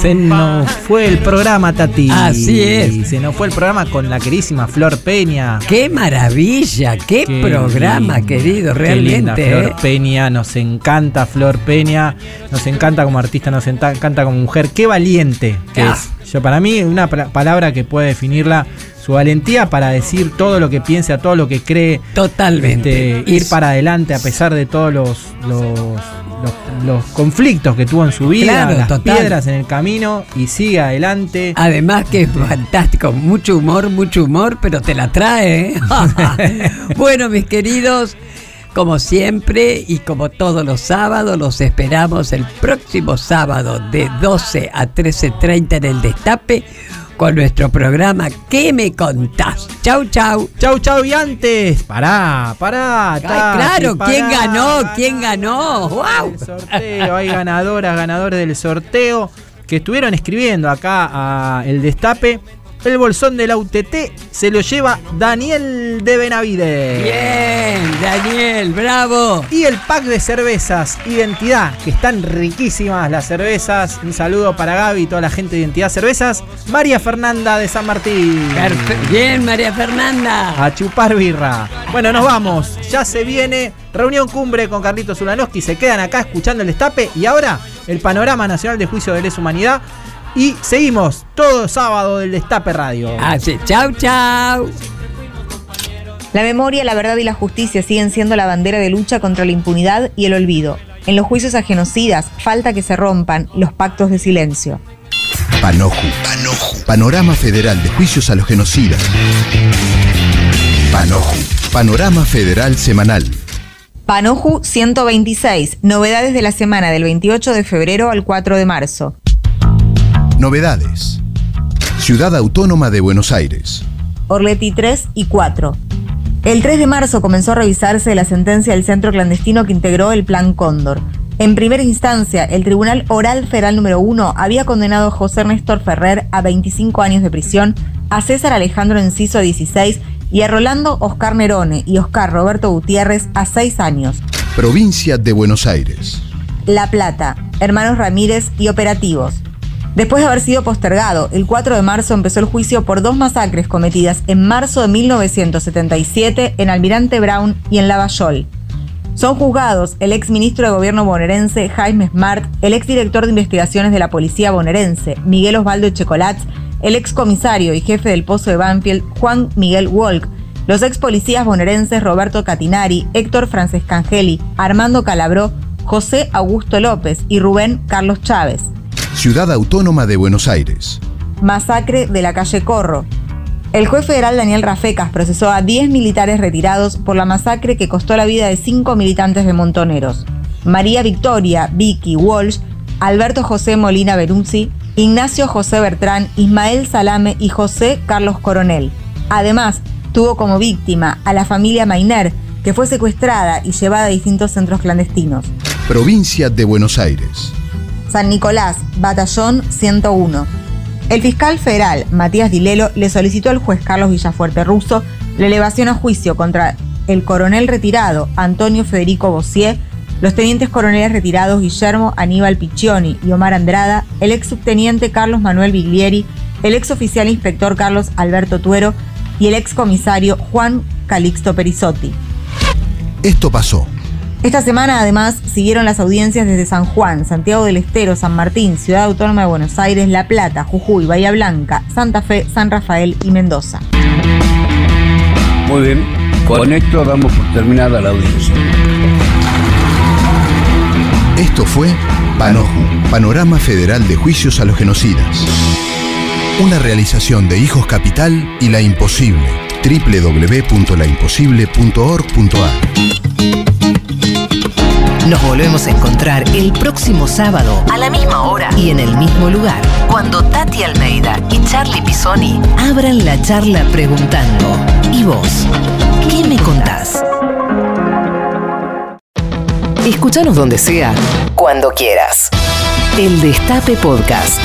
Se nos fue el programa, Tati. Así es. Se nos fue el programa con la queridísima Flor Peña. ¡Qué maravilla! ¡Qué, programa, lindo, querido! qué linda Realmente. Flor ¿eh? Peña, nos encanta Flor Peña, nos encanta como artista, nos encanta como mujer. Qué valiente que Ah. es. Yo para mí una palabra que puede definirla su valentía para decir todo lo que piensa, todo lo que cree. Totalmente. Este, ir para adelante a pesar de todos los, los, los- los conflictos que tuvo en su vida, Claro, las total. piedras en el camino y sigue adelante. Además que es <laughs> fantástico, mucho humor, mucho humor, pero te la trae. ¿eh? <laughs> bueno, mis queridos, como siempre y como todos los sábados, los esperamos el próximo sábado de 12 a 13.30 en el Destape con nuestro programa ¿Qué me contás? Chau, chau. Chau, chau, y antes, pará, pará. Ay, Tati, claro, ¿quién pará. ganó? ¿Quién ganó? ¡Wow! sorteo, hay ganadoras, ganadores del sorteo que estuvieron escribiendo acá a El Destape. El bolsón de la UTT se lo lleva Daniel de Benavides. Bien, Daniel, bravo. Y el pack de cervezas Identidad, que están riquísimas las cervezas. Un saludo para Gaby y toda la gente de Identidad Cervezas. María Fernanda de San Martín. Perfe- Bien, María Fernanda. A chupar birra. Bueno, nos vamos. Ya se viene reunión cumbre con Carlitos Ulanowski. Se quedan acá escuchando el destape. Y ahora el panorama nacional de juicio de lesa humanidad. Y seguimos todo sábado del Destape Radio. Así, chau, chau. La memoria, la verdad y la justicia siguen siendo la bandera de lucha contra la impunidad y el olvido. En los juicios a genocidas falta que se rompan los pactos de silencio. Panoju. Panorama Federal de Juicios a los Genocidas. Panoju. Panorama Federal Semanal. Panoju 126, novedades de la semana del 28 de febrero al 4 de marzo. Novedades. Ciudad Autónoma de Buenos Aires. Orleti 3 y 4. El 3 de marzo comenzó a revisarse la sentencia del centro clandestino que integró el Plan Cóndor. En primera instancia, el Tribunal Oral Federal número 1 había condenado a José Néstor Ferrer a 25 años de prisión, a César Alejandro Enciso a 16 y a Rolando Oscar Nerone y Oscar Roberto Gutiérrez a 6 años. Provincia de Buenos Aires. La Plata, Hermanos Ramírez y Operativos. Después de haber sido postergado, el 4 de marzo empezó el juicio por dos masacres cometidas en marzo de 1977 en Almirante Brown y en Lavallol. Son juzgados el ex ministro de Gobierno bonaerense Jaime Smart, el ex director de investigaciones de la policía bonaerense Miguel Osvaldo Echecolatz, el ex comisario y jefe del Pozo de Banfield Juan Miguel Walk, los ex policías bonaerenses Roberto Catinari, Héctor Francescangeli, Armando Calabró, José Augusto López y Rubén Carlos Chávez. Ciudad Autónoma de Buenos Aires. Masacre de la calle Corro. El juez federal Daniel Rafecas procesó a 10 militares retirados por la masacre que costó la vida de 5 militantes de Montoneros. María Victoria, Vicky Walsh, Alberto José Molina Berunzi, Ignacio José Bertrán, Ismael Salame y José Carlos Coronel. Además, tuvo como víctima a la familia Mainer, que fue secuestrada y llevada a distintos centros clandestinos. Provincia de Buenos Aires. San Nicolás, Batallón 101. El fiscal federal Matías Dilelo le solicitó al juez Carlos Villafuerte Russo la elevación a juicio contra el coronel retirado Antonio Federico Bossier, los tenientes coroneles retirados Guillermo Aníbal Piccioni y Omar Andrada, el ex subteniente Carlos Manuel Biglieri, el ex oficial inspector Carlos Alberto Tuero y el ex comisario Juan Calixto Perizotti. Esto pasó. Esta semana además siguieron las audiencias desde San Juan, Santiago del Estero, San Martín, Ciudad Autónoma de Buenos Aires, La Plata, Jujuy, Bahía Blanca, Santa Fe, San Rafael y Mendoza. Muy bien, con esto damos por terminada la audiencia. Esto fue Panoju, Panorama Federal de Juicios a los Genocidas. Una realización de Hijos Capital y La Imposible. www.laimposible.org.ar Nos volvemos a encontrar el próximo sábado a la misma hora y en el mismo lugar, cuando Tati Almeida y Charlie Pisoni abran la charla preguntando, ¿y vos? ¿Qué me contás? Escúchanos donde sea, cuando quieras. El Destape Podcast.